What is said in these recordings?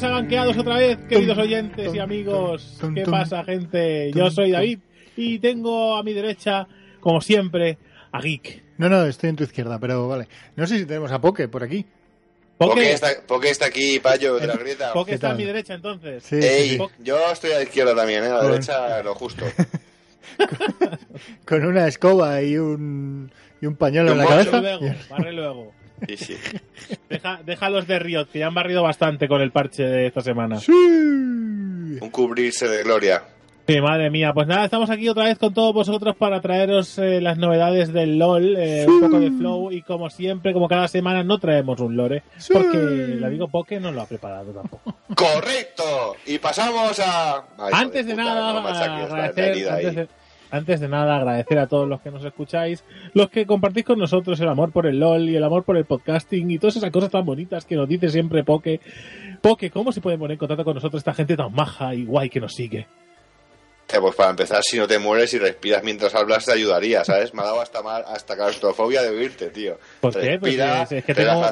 Bienvenidos a Ganqueados otra vez, queridos oyentes y amigos. ¿Qué pasa, gente? Yo soy David y tengo a mi derecha, como siempre, a Geek. No, no, estoy en tu izquierda, pero vale. No sé si tenemos a Poke por aquí. Poke está, Poke está aquí, Payo, de la grieta. Poke ¿Qué está a mi derecha, entonces. Sí, Ey, sí, sí. yo estoy a la izquierda también, ¿eh? a la Bueno. derecha lo justo. Con una escoba y un, y un pañuelo Y en un la mocho. cabeza. Barre luego, barre luego. Sí, sí. Deja, déjalos de Riot, que ya han barrido bastante con el parche de esta semana. Sí. Un cubrirse de gloria. Sí, madre mía. Pues nada, estamos aquí otra vez con todos vosotros para traeros eh, las novedades del LOL, eh, un poco de flow y como siempre, como cada semana, no traemos un lore, Sí. porque el amigo Poke no lo ha preparado tampoco. ¡Correcto! Y pasamos a... Ay, antes de puta, nada, no agradecer, antes, de, antes de nada, agradecer a todos los que nos escucháis, los que compartís con nosotros el amor por el LOL y el amor por el podcasting y todas esas cosas tan bonitas que nos dice siempre Poke. Poke, ¿cómo se puede poner en contacto con nosotros esta gente tan maja y guay que nos sigue? Eh, Pues para empezar, si no te mueres y respiras mientras hablas, te ayudaría, ¿sabes? Me ha dado hasta, mal, hasta claustrofobia de oírte, tío. ¿Por qué? Pues Respira, es- es que tengo-.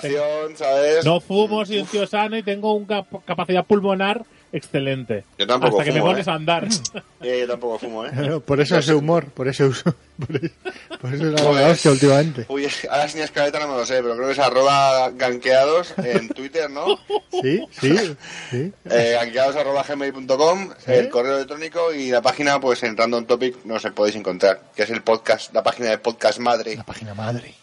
No fumo, soy un tío sano y tengo una capacidad pulmonar excelente. Yo tampoco Hasta que me pones ¿eh? a andar. Eh, yo tampoco fumo, ¿eh? Claro, por eso ese humor, por ese uso. Por eso, por eso es la Pues- hostia últimamente. Uy, ahora sin escaleta no me lo sé, pero creo que es arroba ganqueados en Twitter, ¿no? Sí, sí, sí. Eh, ganqueados arroba gmail.com, el correo electrónico y la página, pues en Random Topic no se podéis encontrar, que es el podcast, la página de Podcast Madre. La página madre.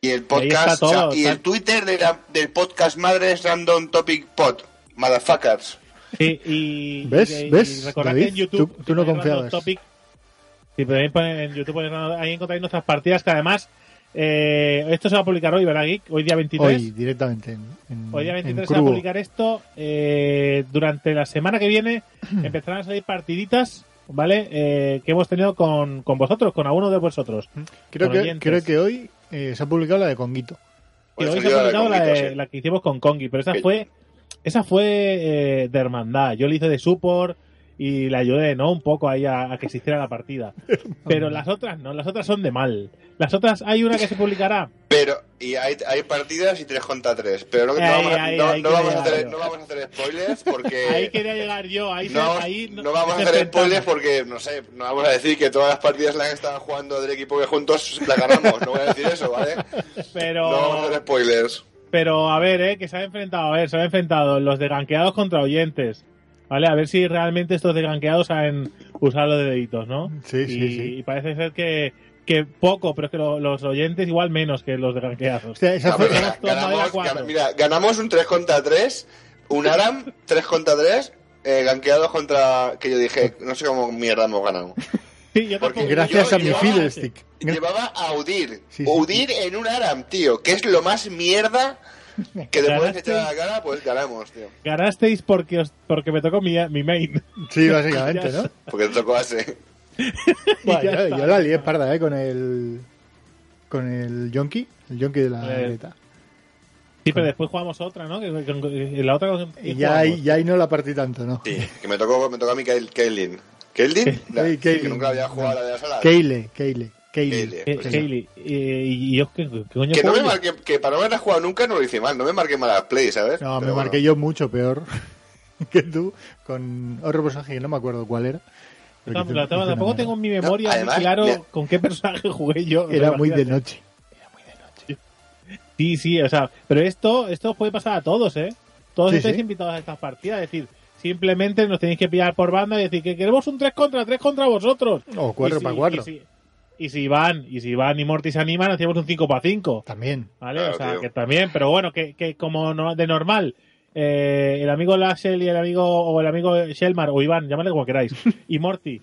Y el podcast, todo, o sea, y el Twitter de la- del podcast Madre es Random Topic Pod. Motherfuckers. Sí, y, ¿Ves? y- y ¿Ves, recordad David? que en YouTube, Tú- tú no confiabas. Topic, si podéis poner en YouTube, ahí encontráis nuestras partidas que además eh, esto se va a publicar hoy, ¿verdad, Geek? Hoy día 23. Hoy, directamente. En, en, Hoy día en 23 se va a publicar esto. eh, durante la semana que viene empezarán a salir partiditas, ¿vale? Eh, que hemos tenido con, con vosotros, con alguno de vosotros. Creo que, creo que hoy eh, se ha publicado la de Conguito. Que Pues hoy se ha publicado la, Conguito, de- sí. la que hicimos con Kongi, pero esa fue esa fue eh, de hermandad. Yo le hice de support y le ayudé, ¿no? Un poco ahí a, a que se hiciera la partida. Pero las otras no, las otras son de mal. Las otras, hay una que se publicará. Pero, y hay, hay partidas y 3 contra 3. Pero no, Ahí, vamos, a, hacer, no vamos a hacer spoilers porque. Ahí quería llegar yo. Ahí, no, ahí no vamos a hacer spoilers porque, no sé, no vamos a decir que todas las partidas las que estaban jugando del equipo que juntos las ganamos. No voy a decir eso, ¿vale? Pero, No vamos a hacer spoilers. Pero a ver, eh, que se han enfrentado, a ver, se han enfrentado los de ganqueados contra oyentes. ¿Vale? A ver si realmente estos de ganqueados saben usar los de deditos, ¿no? Sí, y, sí, sí. y parece ser que, que poco, pero es que lo- los oyentes igual menos que los de No, ganamos, gana- mira, ganamos un 3 contra 3, un Aram 3 contra 3, eh, ganqueados contra. que yo dije, no sé cómo mierda hemos ganado. Sí, yo Porque gracias yo a mi Fiddlestick. Llevaba a Udir. Sí, sí, Udir en un Aram, tío, que es lo más mierda que le puedes echar a la cara, pues ganamos, tío. Ganasteis porque, os- porque me tocó mi, mi main. Sí, básicamente, ¿no? Porque te tocó. Buah, ya yo, está. yo la lié parda, ¿eh? Con el. Con el Yonki. El Yonki de la Eh, Greta. Sí, pero después jugamos otra, ¿no? La otra Y ¿quién ya ahí, ya ahí no la partí tanto, ¿no? Sí, que me tocó, me tocó a mí Kail- Kailin. La- Sí, que nunca había jugado a la de la sala. Keile, Keile, Keile. Eh, pues y yo, ¿qué, qué coño Que, no me yo? marqué, que para no haberla jugado nunca no lo hice mal, no me marqué malas play, ¿sabes? No, me Pero marqué bueno. yo mucho peor que tú con otro personaje que no me acuerdo cuál era. No, una tampoco tengo en mi memoria No, muy además, claro mira- con qué personaje jugué yo. Era muy de Imagínate. noche. Sí, sí, o sea, pero esto, esto puede pasar a todos, ¿eh? Todos Sí, estáis sí. invitados a estas partidas, es decir, simplemente nos tenéis que pillar por banda y decir que queremos un 3 contra 3 contra vosotros. O 4 Y si- para 4. Y si, y si van, y si van y Morty se animan, hacemos un 5 para 5. También. ¿Vale? Claro, o sea, tío. que también, pero bueno, que, que como no- de normal, eh, el amigo Lashley y el amigo, o el amigo Shelmar, o Iván, llámale como queráis, y Morty,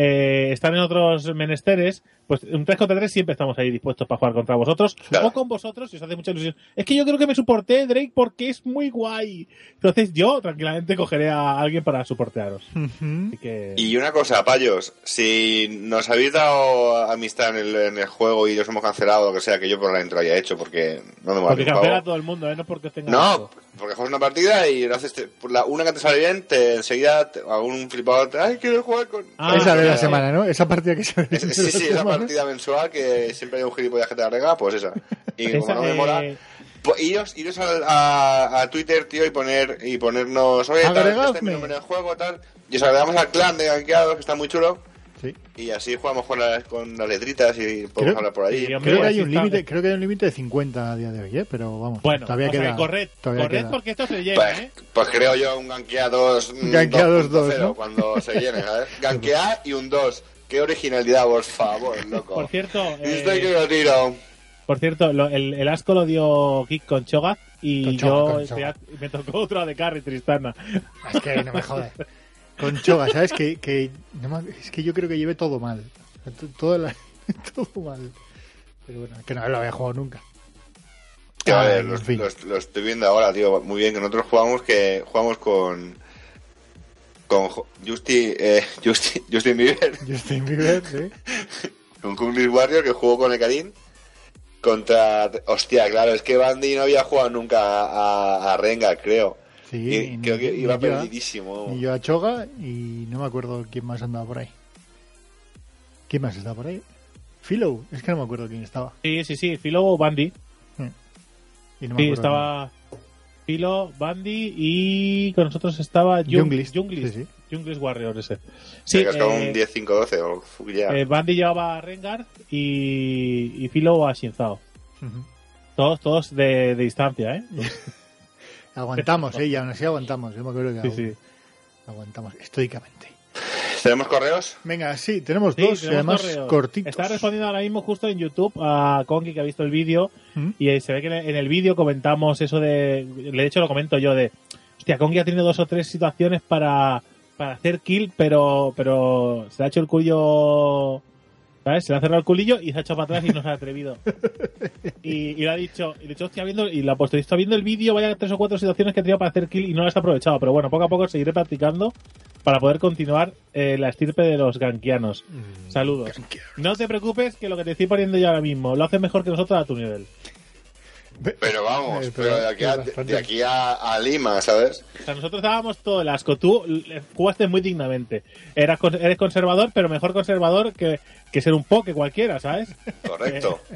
eh, están en otros menesteres, pues un 3 contra 3 siempre estamos ahí dispuestos para jugar contra vosotros, Claro. o con vosotros, si os hace mucha ilusión. Es que yo creo que me soporté Drake porque es muy guay. Entonces yo tranquilamente cogeré a alguien para soportearos. Ujú. Así que... Y una cosa, payos, si nos habéis dado amistad en el, en el juego y os hemos cancelado, lo que sea, que yo probablemente lo haya hecho porque no me Porque cancela a todo el mundo, ¿eh? No porque os tenga No. Porque juegas una partida y lo haces, te- por la, una que te sale bien, te enseguida te- algún flipado te, ay, quiero jugar con... Ah, esa de la semana, ¿no? Esa partida que se Es- sí, sí, esa partida mensual que siempre hay un gilipollas que te agrega, pues esa. Y como Esa, no me eh, mola, Po- Iros, iros al- a, a Twitter, tío, y poner y ponernos, oye, tal, este es mi en el juego, tal. Y os agregamos al clan de ganqueados, que está muy chulo. Sí. Y así jugamos con las, con las letritas y podemos Creo- hablar por ahí. Creo que hay así un límite, creo que hay un límite de 50 a día de hoy, ¿eh? pero vamos, Bueno, todavía sea, queda. corred, todavía corred queda. porque esto se llena, Pues, ¿eh? pues creo yo un ganqueados mm, Ganqueados 2.0 dos, ¿no? cuando se llene, ¿sabes? Ganquear y un 2. Qué originalidad, por favor, loco. Por cierto, Esto eh, que lo tiro. Por cierto, lo- el, el asco lo dio Geek con Choga y Con yo Choga, con Choga. me tocó otra de Carrie Tristana. Es que no me jodas. Con Choga, ¿sabes? Que, que es que yo creo que lleve todo mal. Todo, la- todo mal. Pero bueno, que no lo había jugado nunca. A ver, en los- fin. los- lo estoy viendo ahora, tío. Muy bien, que nosotros jugamos que jugamos con con Jo- Justi, eh, Justi- Justin Bieber, Justin Bieber, ¿sí? con Kunglis Warrior, que jugó con el Karim. Contra. Hostia, claro, es que Bandy no había jugado nunca a, a Rengar, creo. Sí, y ni- creo que iba yo, perdidísimo. Ni yo a Choga y no me acuerdo quién más andaba por ahí. ¿Quién más estaba por ahí? Philo, es que no me acuerdo quién estaba. Sí, sí, sí, Philo Bandy. Y no me Sí, acuerdo estaba Philo, Bandy y con nosotros estaba Jung- Junglist. Junglist. Sí, sí. Junglist Warrior ese. Se Sí, eh, un 10-5-12 o eh, Bandy llevaba a Rengar y, y Philo a Shinzao. Todos, todos de, de distancia, ¿eh? Aguantamos, ¿eh? Y aún así aguantamos. Yo me acuerdo que Sí, sí. aguantamos estoicamente. ¿Tenemos correos? Venga, sí, tenemos Sí, dos y además correos. cortitos. Está respondiendo ahora mismo justo en YouTube a Kongi que ha visto el vídeo ¿Mm? y ahí se ve que en el vídeo comentamos eso de, de hecho lo comento yo de, hostia, Kongi ha tenido dos o tres situaciones para, para hacer kill, pero, pero se le ha hecho el cuello, ¿sabes? Se le ha cerrado el culillo y se ha echado para atrás y no se ha atrevido. Y, y le ha dicho, y le ha dicho, hostia, viendo, y le ha puesto, está viendo el vídeo, vaya tres o cuatro situaciones que he tenido para hacer kill y no las he aprovechado, pero bueno, poco a poco seguiré practicando para poder continuar eh, la estirpe de los ganquianos. Mm, Saludos. No te preocupes que lo que te estoy poniendo yo ahora mismo lo haces mejor que nosotros a tu nivel. Pero vamos, Eh, pero, de aquí, a, de aquí a, a Lima, ¿sabes? O sea, nosotros dábamos todo el asco. Tú jugaste muy dignamente. Eras, con- eres conservador, pero mejor conservador que, que ser un poke cualquiera, ¿sabes? Correcto.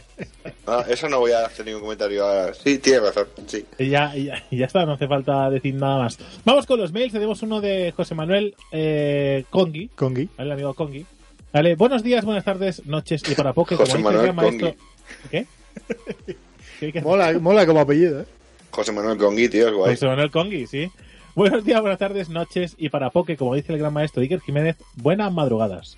Ah, eso no voy a hacer ningún comentario ahora. Sí, tienes razón, sí. Y ya, y ya, y ya está, no hace falta decir nada más. Vamos con los mails. Tenemos uno de José Manuel eh, Congi, Congi. el amigo Congi. Vale, buenos días, buenas tardes, noches y para poke. José como dice el Manuel gran maestro. ¿Qué? ¿Qué- qué- Mola, mola como apellido, ¿eh? José Manuel Congui, tío, es guay. José Manuel Congi, sí. Buenos días, buenas tardes, noches y para Poke, como dice el gran maestro Iker Jiménez, buenas madrugadas.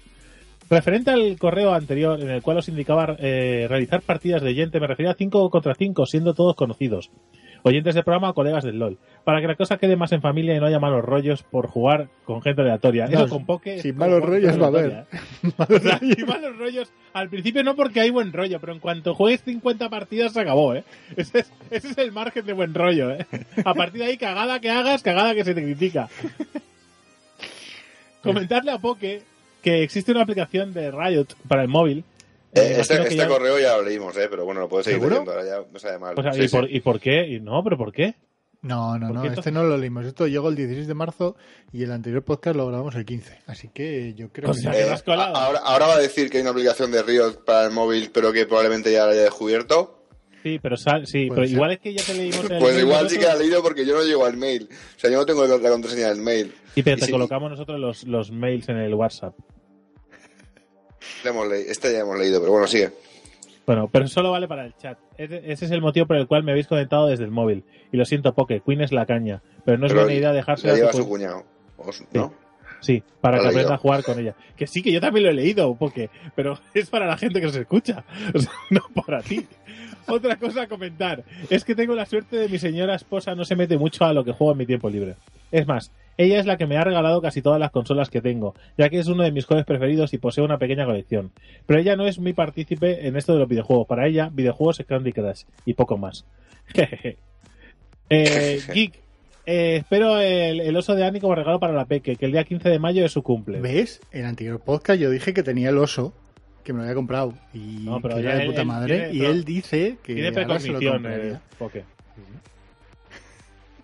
Referente al correo anterior en el cual os indicaba eh, realizar partidas de oyente, me refería a 5 contra 5, siendo todos conocidos. Oyentes del programa o colegas del LOL. Para que la cosa quede más en familia y no haya malos rollos por jugar con gente aleatoria. No, Eso con Poke. sin malos rollos va a haber. ¿eh? O sea, malos rollos. Al principio no porque hay buen rollo, pero en cuanto juegues 50 partidas se acabó, ¿eh? Ese es, ese es el margen de buen rollo, ¿eh? A partir de ahí, cagada que hagas, cagada que se te critica. Comentarle a Poke que existe una aplicación de Riot para el móvil. Eh, este este ya- correo ya lo leímos, ¿eh? Pero bueno, lo puedo seguir leyendo, ahora ya me sabe mal. o sea, Sí, ¿y, por. ¿Y por qué? Y no, pero ¿por qué? No, no, ¿Por no, este no lo leímos. Esto llegó el 16 de marzo y el anterior podcast lo grabamos el 15. Así que yo creo O que... sea, sí. que Eh, ahora, ahora va a decir que hay una aplicación de Riot para el móvil, pero que probablemente ya la haya descubierto. Sí, pero, sal- sí, pero igual es que ya te leímos el Pues igual sí que la he nosotros. leído porque yo no llego al mail. O sea, yo no tengo la contraseña del mail. Sí, pero Y te colocamos nosotros los, los mails en el WhatsApp. Hemos leído, ya hemos leído, pero bueno, sigue. Bueno, pero solo vale para el chat. Ese es el motivo por el cual me habéis conectado desde el móvil. Y lo siento, Poke, Queen es la caña. Pero no es Pero buena idea dejarse La lleva a su cu- cuñado. Su- ¿No? Sí, para que aprenda a jugar con ella. Que sí, que yo también lo he leído, Poke, pero es para la gente que nos escucha. O sea, no para ti. Otra cosa a comentar es que tengo la suerte de mi señora esposa no se mete mucho a lo que juego en mi tiempo libre. Es más, ella es la que me ha regalado casi todas las consolas que tengo, ya que es uno de mis juegos preferidos y posee una pequeña colección. Pero ella no es muy partícipe en esto de los videojuegos. Para ella, videojuegos es Candy Crush y poco más. Eh, Geek, eh, espero el, el oso de Ani como regalo para la Peque, que el día 15 de mayo es su cumple. ¿Ves? En el anterior podcast yo dije que tenía el oso, que me lo había comprado. Y No, pero que era de puta él madre. tiene y él dice que Tiene ahora se lo compraría.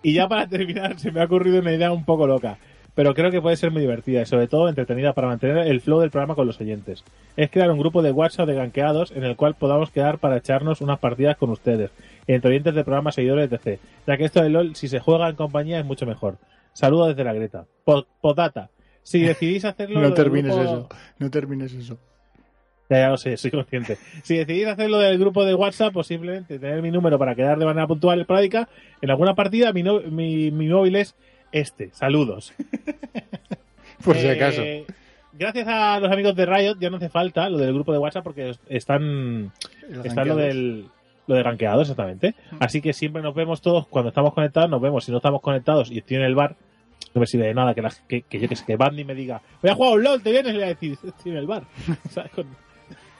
Y ya para terminar, se me ha ocurrido una idea un poco loca, pero creo que puede ser muy divertida y sobre todo entretenida para mantener el flow del programa con los oyentes. Es crear un grupo de WhatsApp de ganqueados en el cual podamos quedar para echarnos unas partidas con ustedes. entre oyentes de programas, seguidores, etc. Ya que esto de LOL, si se juega en compañía, es mucho mejor. Saludos desde la Greta. Po- Podata. Si decidís hacerlo... No termines grupo- eso. No termines eso. Ya, ya lo sé, soy consciente. Si decidís hacerlo del grupo de WhatsApp o simplemente tener mi número para quedar de manera puntual y esporádica, en alguna partida mi, no- mi, mi móvil es este. Saludos. Por si Eh, acaso. Gracias a los amigos de Riot ya no hace falta lo del grupo de WhatsApp porque están Los está lo del lo de ganqueado exactamente. Así que siempre nos vemos todos cuando estamos conectados, nos vemos. Si no estamos conectados y estoy en el bar, no me sirve de nada que, la- que, que yo que sé, que Bandy me diga, voy a jugar a un LOL, te vienes y le voy a decir, estoy en el bar. ¿Sabes? Con-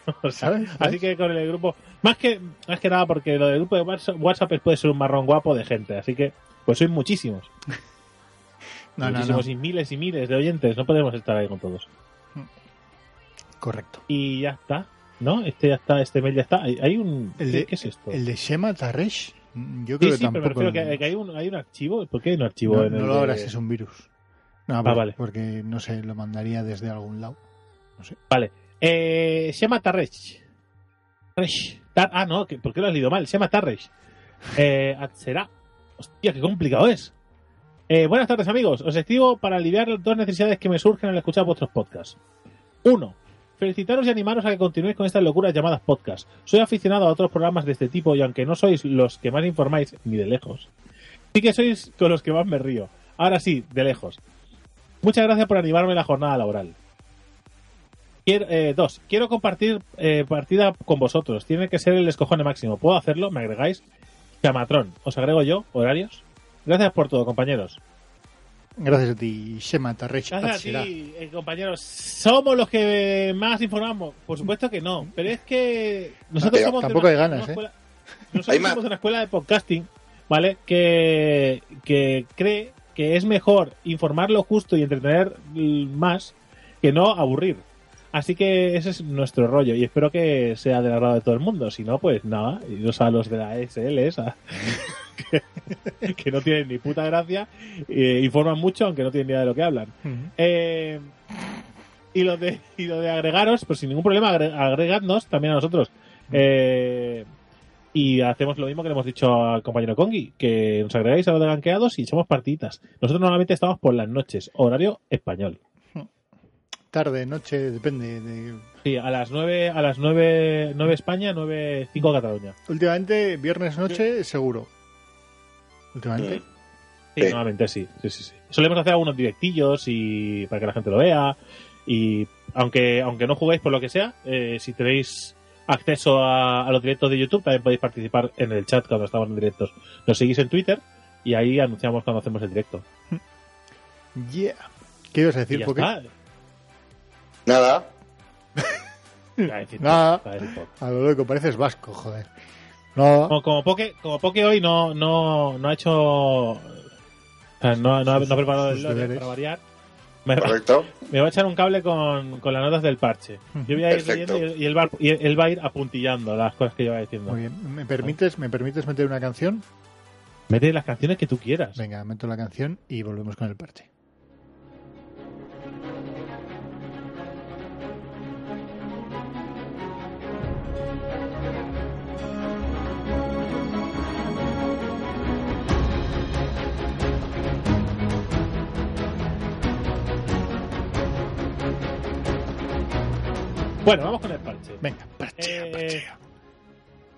o sea, ¿Sabes? Así que con el grupo, más que más que nada porque lo del grupo de WhatsApp, puede ser un marrón guapo de gente, así que pues sois muchísimos, No, no, no. muchísimos y miles y miles de oyentes, no podemos estar ahí con todos. Correcto. Y ya está, ¿no? Este ya está, este mail ya está. Hay, hay un El de, ¿qué es esto? El de Shema Taresh. Yo Sí, creo sí, que pero me refiero que, que hay, un, hay un archivo. ¿Por qué hay un archivo no, en el no lo de- abras, es un virus. No, pero- vale. porque no sé, lo mandaría desde algún lado. Vale. Eh, se llama Tarresh. Tar- ah, no, ¿por qué lo has leído mal? Se llama Tarresh. Eh, será. Hostia, qué complicado es. Eh, buenas tardes, amigos. Os escribo para aliviar dos necesidades que me surgen al escuchar vuestros podcasts. Uno, felicitaros y animaros a que continuéis con estas locuras llamadas podcasts. Soy aficionado a otros programas de este tipo y aunque no sois los que más informáis, ni de lejos, sí que sois con los que más me río. Ahora sí, de lejos. Muchas gracias por animarme en la jornada laboral. Quiero, eh, dos, quiero compartir eh, partida con vosotros. Tiene que ser el escojone máximo. ¿Puedo hacerlo? ¿Me agregáis? Chamatrón. ¿Os agrego yo? ¿Horarios? Gracias por todo, compañeros. Gracias a ti, Shema Taresh. Gracias a ti, eh, compañeros. ¿Somos los que más informamos? Por supuesto que no. Pero es que nosotros somos de tampoco una- hay ganas, una ¿eh? escuela- Nosotros más. una escuela de podcasting, ¿vale? Que, que cree que es mejor informar lo justo y entretener mm, más que no aburrir. Así que ese es nuestro rollo y espero que sea del agrado de todo el mundo. Si no, pues nada, iros a los de la SL esa, que, que no tienen ni puta gracia, eh, informan mucho aunque no tienen ni idea de lo que hablan. Eh, y lo de y lo de agregaros, pues sin ningún problema, agre- agregadnos también a nosotros. Eh, y hacemos lo mismo que le hemos dicho al compañero Kongi, que nos agregáis a los de ganqueados y echamos partiditas. Nosotros normalmente estamos por las noches, horario español. Tarde, noche, depende. De... Sí, a las 9, a las 9, 9 España, 9, 5 Cataluña. Últimamente, viernes noche, seguro. Últimamente. Mm. Sí, Sí. normalmente sí, sí, sí, sí. Solemos hacer algunos directillos y para que la gente lo vea. Y aunque, aunque no juguéis por lo que sea, eh, si tenéis acceso a, a los directos de YouTube, también podéis participar en el chat cuando estamos en directos. Nos seguís en Twitter y ahí anunciamos cuando hacemos el directo. Yeah. ¿Qué ibas a Y decir, ya Poké? está. Nada. Nada. a lo loco, pareces vasco, joder. No, Como, como Poke, como Poke hoy no, no, no ha hecho. no, no ha, no ha preparado el lore para variar. Me, Correcto. me va a echar un cable con, con las notas del parche. Yo voy a ir Perfecto. leyendo y él, va, y él va a ir apuntillando las cosas que yo voy diciendo. muy bien. ¿Me permites, ¿Me permites meter una canción? Mete las canciones que tú quieras. Venga, meto la canción y volvemos con el parche. Bueno, vamos con el parche. Venga, parche, Eh, parche.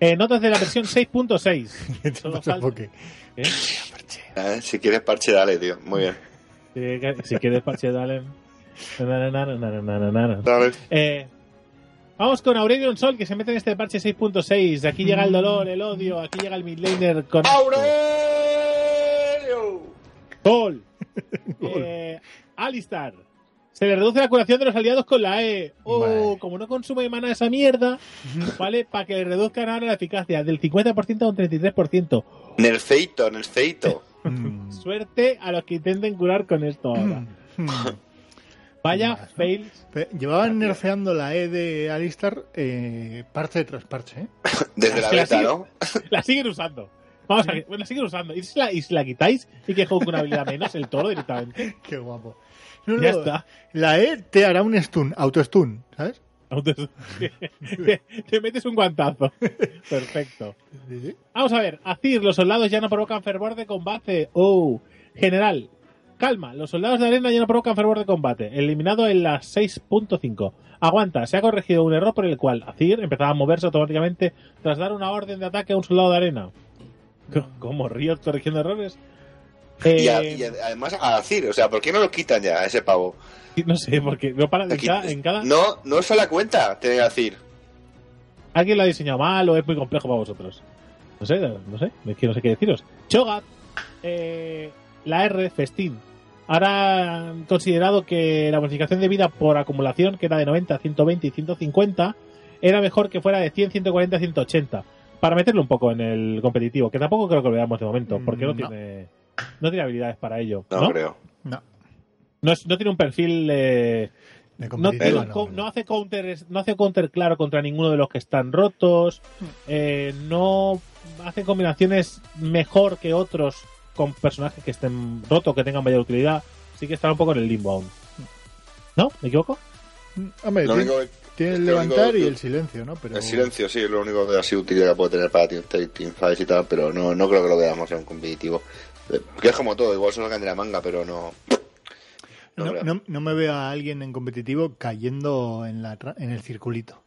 Eh, notas de la versión 6.6. ¿Qué te solo pasa, falta- Poké? ¿Eh? Eh, Si quieres parche, dale, tío. Muy bien. Si, si quieres parche, dale. Na, na, na, na, na, na, na, na. Dale. Eh, vamos con Aurelion Sol, que se mete en este parche 6.6. Aquí llega el dolor, el odio, aquí llega el midlaner con... ¡Aurelio! Gol. Eh, Alistar. Se le reduce la curación de los aliados con la E. Oh, Vale. como no consume mana esa mierda, ¿vale? Para que le reduzcan ahora la eficacia del 50% a un 33%. Nerfeito, nerfeito. Mm. Suerte a los que intenten curar con esto ahora. Mm. Vaya Más, ¿no? fails. Pe- Llevaban nerfeando la E de Alistar eh, parche tras parche. ¿eh? Desde la beta, sigue- ¿no? La siguen usando. Vamos a ver, bueno, la siguen usando. ¿Y si la, y si la quitáis y que juegue con una habilidad menos, el toro directamente? Qué guapo. No, Ya no, está. La E te hará un stun, auto-stun, ¿sabes? Te metes un guantazo. Perfecto. Vamos a ver. Azir, los soldados ya no provocan fervor de combate. Oh. General, calma. Los soldados de arena ya no provocan fervor de combate. Eliminado en la 6.5. Aguanta. Se ha corregido un error por el cual Azir empezaba a moverse automáticamente tras dar una orden de ataque a un soldado de arena. Co- ¿Cómo Riot corrigiendo errores? Y, a- Eh, y a- además a decir, o sea, ¿por qué no lo quitan ya a ese pavo? No sé, porque no para de en cada, en cada- No, no se la cuenta tener a decir. Alguien lo ha diseñado mal o es muy complejo para vosotros. No sé, no sé, es que no sé qué deciros. Chogat, eh, la R, Festín. Ahora han considerado que la bonificación de vida por acumulación, que era de 90, 120 y 150, era mejor que fuera de 100, 140, 180. Para meterlo un poco en el competitivo, que tampoco creo que lo veamos de momento, porque no, Mm, no. tiene no tiene habilidades para ello. No, ¿no? creo. No, No, es- no tiene un perfil eh, de no, competitivo tiene- no. co- no hace counter no hace counter claro contra ninguno de los que están rotos eh, no hace combinaciones mejor que otros con personajes que estén rotos que tengan mayor utilidad sí que está un poco en el limbo aún ¿no? ¿me equivoco? Mm, Hombre, Lo tiene, único que- tiene el único levantar y el silencio, ¿no? Pero El silencio, sí, es lo único de así utilidad que puede tener para Team, team Fights y tal, pero no, no creo que lo veamos en un competitivo. Que es como todo, igual se lo de la manga, pero no. No, no, no- no me veo a alguien en competitivo cayendo en, la, tra- en el circulito.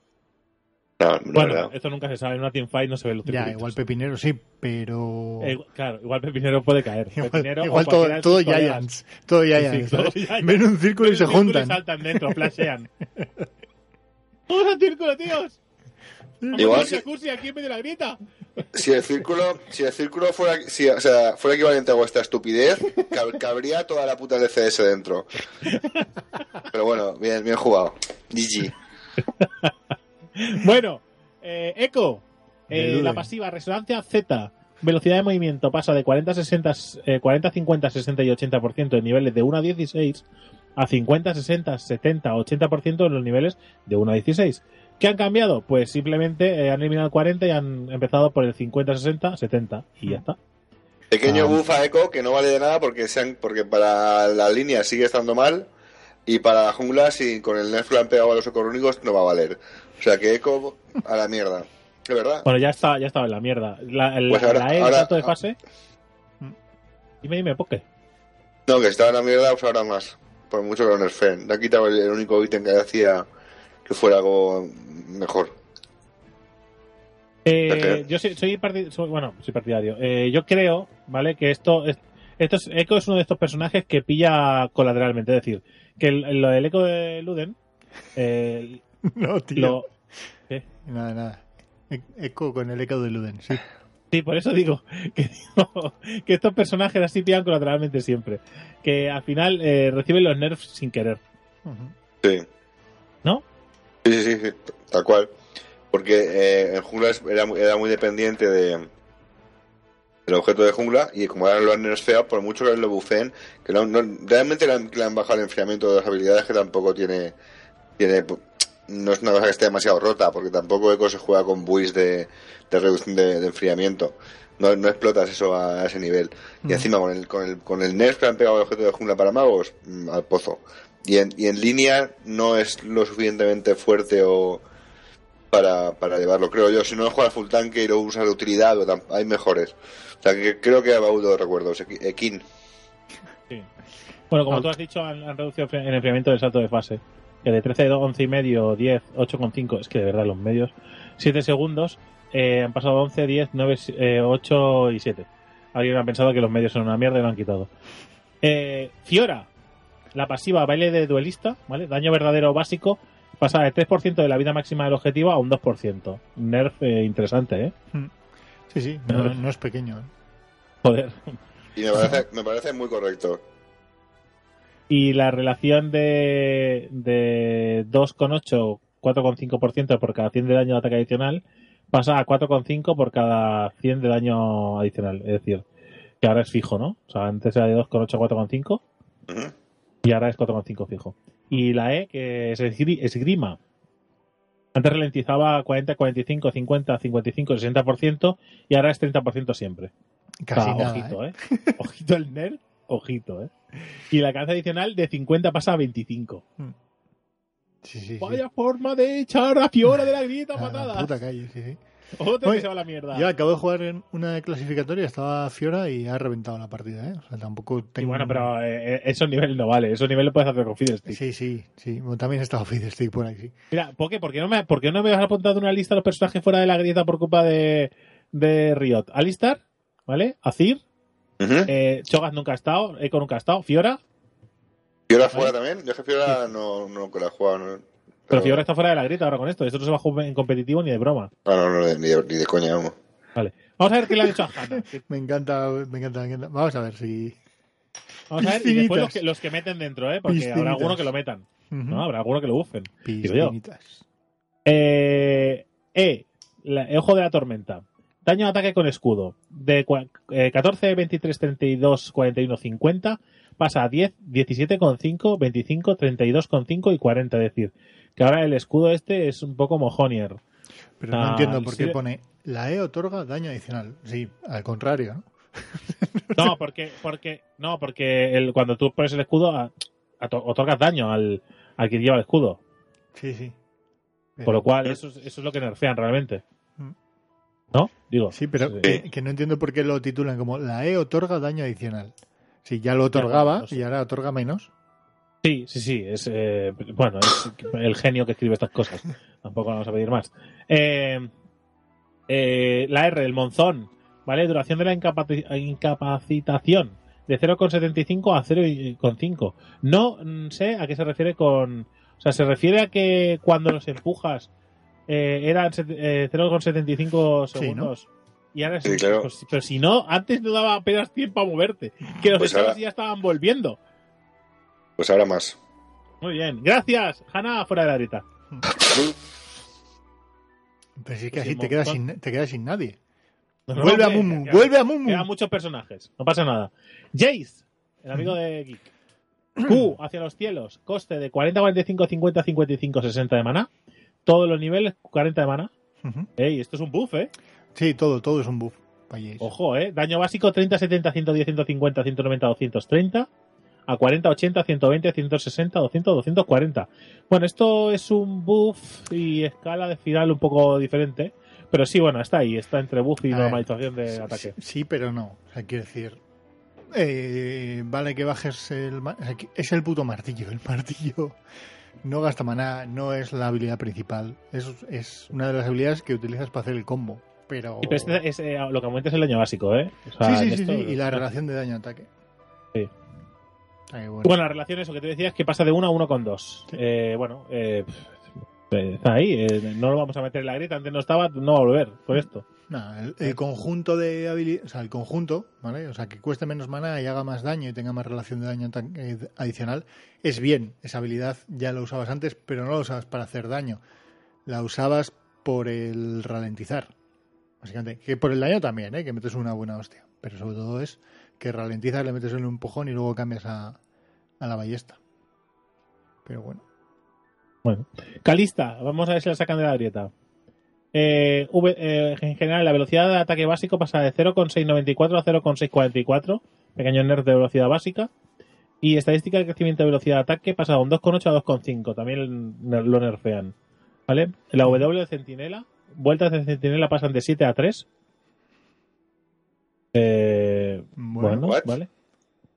No, no, bueno, no. esto nunca se sabe en una teamfight no se ve los Ya, circulitos. igual Pepinero sí, pero... Eh, claro, igual Pepinero puede caer Igual, Pepinero igual todo, todo. Giants. Todo Giants. Sí. Ven un círculo y se juntan. saltan dentro, flashean. ¡Vamos al círculo, tíos! Igual si- jacuzzi aquí en medio de la grieta. Si el círculo, si el círculo fuera, si, o sea, fuera equivalente a vuestra estupidez, cab- cabría toda la puta LCS dentro. Pero bueno, bien, bien jugado. GG. Bueno, eh, Echo, eh, la pasiva resonancia Z, velocidad de movimiento pasa de 40, 60, eh, 40, 50, 60 y 80% en niveles de 1 a 16 a 50, 60, 70, 80% en los niveles de 1 a 16. ¿Qué han cambiado? Pues simplemente eh, han eliminado el 40 y han empezado por el 50, 60, 70 y ya está. Pequeño Ah. buff a Echo que no vale de nada porque sean, porque para la línea sigue estando mal y para la jungla si con el nerf lo han pegado a los económicos no va a valer. O sea que Echo a la mierda. De verdad. Bueno, ya está, ya estaba en la mierda. La, la, Pues ahora- la E, el salto de fase. Dime, dime, Poké. No, que estaba en la mierda, pues ahora más. Por mucho que lo nerfeen. Le han quitado el, el único ítem que hacía que fuera algo mejor. Eh, yo soy, soy parti- soy- bueno, soy partidario. Eh, yo creo, ¿vale? Que esto es, esto es, Echo es uno de estos personajes que pilla colateralmente. Es decir, que el, lo del Echo de Luden, eh, No, tío. Nada, nada. E- Eco con el eco de Luden, sí. Sí, por eso digo que, digo que estos personajes así pillan colateralmente siempre. Que al final eh, reciben los nerfs sin querer. Sí. Sí, sí, sí, tal cual. Porque eh, en jungla era, era muy dependiente de del objeto de jungla y como ahora lo han nerfeado, por mucho que lo bufen, que no, no- realmente le han, le han bajado el enfriamiento de las habilidades que tampoco tiene, tiene no es una cosa que esté demasiado rota, porque tampoco Echo se juega con buis de, de reducción de, de enfriamiento. No, no explotas eso a, a ese nivel. Y Mm. encima con el, con el, con el nerf que han pegado al objeto de jungla para magos, mm, al pozo. Y en, y en línea no es lo suficientemente fuerte o para, para llevarlo, creo yo. Si no juegas full tanque y lo usas de utilidad, hay mejores. O sea, que creo que de recuerdos. Equi- Ekin. Sí. Bueno, como Out. tú has dicho, han, han reducido el enfriamiento del salto de fase. Que de 13, 11 y medio, 10, 8,5, es que de verdad los medios, 7 segundos, eh, han pasado 11, 10, 9, eh, 8 y 7. Alguien ha pensado que los medios son una mierda y lo han quitado. Eh, Fiora, la pasiva baile de duelista, ¿vale? Daño verdadero básico, pasa de 3% de la vida máxima del objetivo a un 2%. Nerf eh, interesante, ¿eh? Sí, sí, no, no es pequeño. ¿eh? Joder. Y me parece, me parece muy correcto. y la relación de, de 2,8, 4,5% por cada 100 de daño de ataque adicional pasa a 4,5 por cada 100 de daño adicional. Es decir, que ahora es fijo, ¿no? O sea, antes era de 2,8 a 4,5 Ujú. Y ahora es 4,5 fijo. Y la E, que es esgri- esgrima. Antes ralentizaba 40, 45, 50, 55, 60% y ahora es 30% siempre. Casi Ah, nada. ojito, ¿eh? ¿eh? Ojito el nerd, ojito, ¿eh? Y la alcance adicional de 50 pasa a 25. Mm. Sí, sí, sí. Vaya forma de echar a Fiora de la grieta a A la patadas. puta calle, sí, sí. Otro Oye, que se va a la mierda. Yo acabo de jugar en una clasificatoria, estaba Fiora y ha reventado la partida, ¿eh? O sea, tampoco Y tengo... bueno, pero eh, eh, esos niveles no vale. Esos niveles lo puedes hacer con Fiddlestick. Sí, sí, sí. Bueno, también estaba Fiddlestick por ahí, sí. Mira, ¿por qué? ¿Por qué no me, por qué no me has apuntado una lista de los personajes fuera de la grieta por culpa de, de Riot? Alistar, ¿vale? Azir, Ujú. eh, Cho'Gath nunca ha estado, Echo nunca ha estado, Fiora, Fiora fuera también. Yo es que Fiora no, no que la he jugado. No, pero Fiora está fuera de la grieta ahora con esto. Esto no se va a jugar en competitivo ni de broma. Ah, no, no, ni de, ni de coña, vamos. Vale. Vamos a ver qué le han hecho a Hanna. Me encanta, me encanta, me encanta. Vamos a ver si... Vamos a ver, y después los que, los que meten dentro, ¿eh? Porque habrá alguno que lo metan. ¿no? Habrá alguno que lo bufen. Digo yo. Eh, e, la- Ojo de la Tormenta. Daño de ataque con escudo. De eh, 14, 23, 32, 41, 50. Pasa a 10, 17,5, 25, 32,5 y 40. Es decir, que ahora el escudo este es un poco mojonier. Pero no Ah, entiendo por sí. qué pone la E otorga daño adicional. Sí, al contrario, ¿no? No, porque, porque, no, porque el, cuando tú pones el escudo, a- a- otorgas daño al, al que lleva el escudo. Sí, sí. Por lo cual, eso es, eso es lo que nerfean realmente. Mm. ¿No? Digo. Sí, pero Sí. Que, que no entiendo por qué lo titulan como la E otorga daño adicional. Si ya lo otorgaba no sé. y ahora otorga menos. Sí, sí, sí. Es, eh, bueno, es el genio que escribe estas cosas. Tampoco vamos a pedir más. Eh, eh, la R, el monzón. ¿Vale? Duración de la incapaci- incapacitación. De 0,75 a 0,5. No sé a qué se refiere con. O sea, se refiere a que cuando los empujas eh, eran set- eh, 0,75 Sí, segundos. Y ahora Sí, sí, claro. pues- pero si no, antes no daba apenas tiempo a moverte. Que los Pues estados ahora- ya estaban volviendo. Pues ahora más. Muy bien. Gracias, Hanna, fuera de la grieta. Pero si es que Pues así te quedas, sin, te quedas sin nadie. No, no, vuelve a Mumu, vuelve a Mumu. Quedan muchos personajes, no pasa nada. Jace, el amigo de Geek. Q, hacia los cielos, coste de 40, 45, 50, 55, 60 de mana. Todos los niveles, 40 de mana. Ujú. Ey, esto es un buff, ¿eh? Sí, todo, todo es un buff. para Jace. Ojo, ¿eh? Daño básico 30, 70, 110, 150, 190, 230. A 40, 80, 120, 160, 200, 240. Bueno, esto es un buff y escala de final un poco diferente. Pero sí, bueno, está ahí. Está entre buff y A ver, normalización de Sí, ataque. Sí, pero no. O sea, quiero decir. eh, vale que bajes el. es el puto martillo. El martillo no gasta maná, no es la habilidad principal. Es, es una de las habilidades que utilizas para hacer el combo. Pero. Sí, pero este es, eh, lo que aumenta es el daño básico, ¿eh? O sea, sí, sí, en sí, esto- sí, Y la relación de daño-ataque. Sí. Bueno. Bueno, la relación, eso que te decía, es que pasa de 1 a 1 con 2. Sí. Eh, bueno, eh, eh, ahí. eh, no lo vamos a meter en la grieta. Antes no estaba, no va a volver por esto. Nada, el, el conjunto de habilidades, o sea, el conjunto, ¿vale? O sea, que cueste menos mana y haga más daño y tenga más relación de daño eh, adicional, es bien. Esa habilidad ya la usabas antes, pero no la usabas para hacer daño. La usabas por el ralentizar. Básicamente, que por el daño también, ¿eh? Que metes una buena hostia. Pero sobre todo es que ralentizas, le metes un empujón y luego cambias a, a la ballesta. Pero bueno. Bueno. Calista, vamos a ver si la sacan de la grieta. Eh, eh, en general, la velocidad de ataque básico pasa de 0,694 a 0,644. Pequeño nerf de velocidad básica. Y estadística de crecimiento de velocidad de ataque pasa de un 2,8 a 2,5. También lo nerfean. ¿Vale? La W de centinela. Vueltas de centinela pasan de 7 a 3. Eh, Bueno, vale.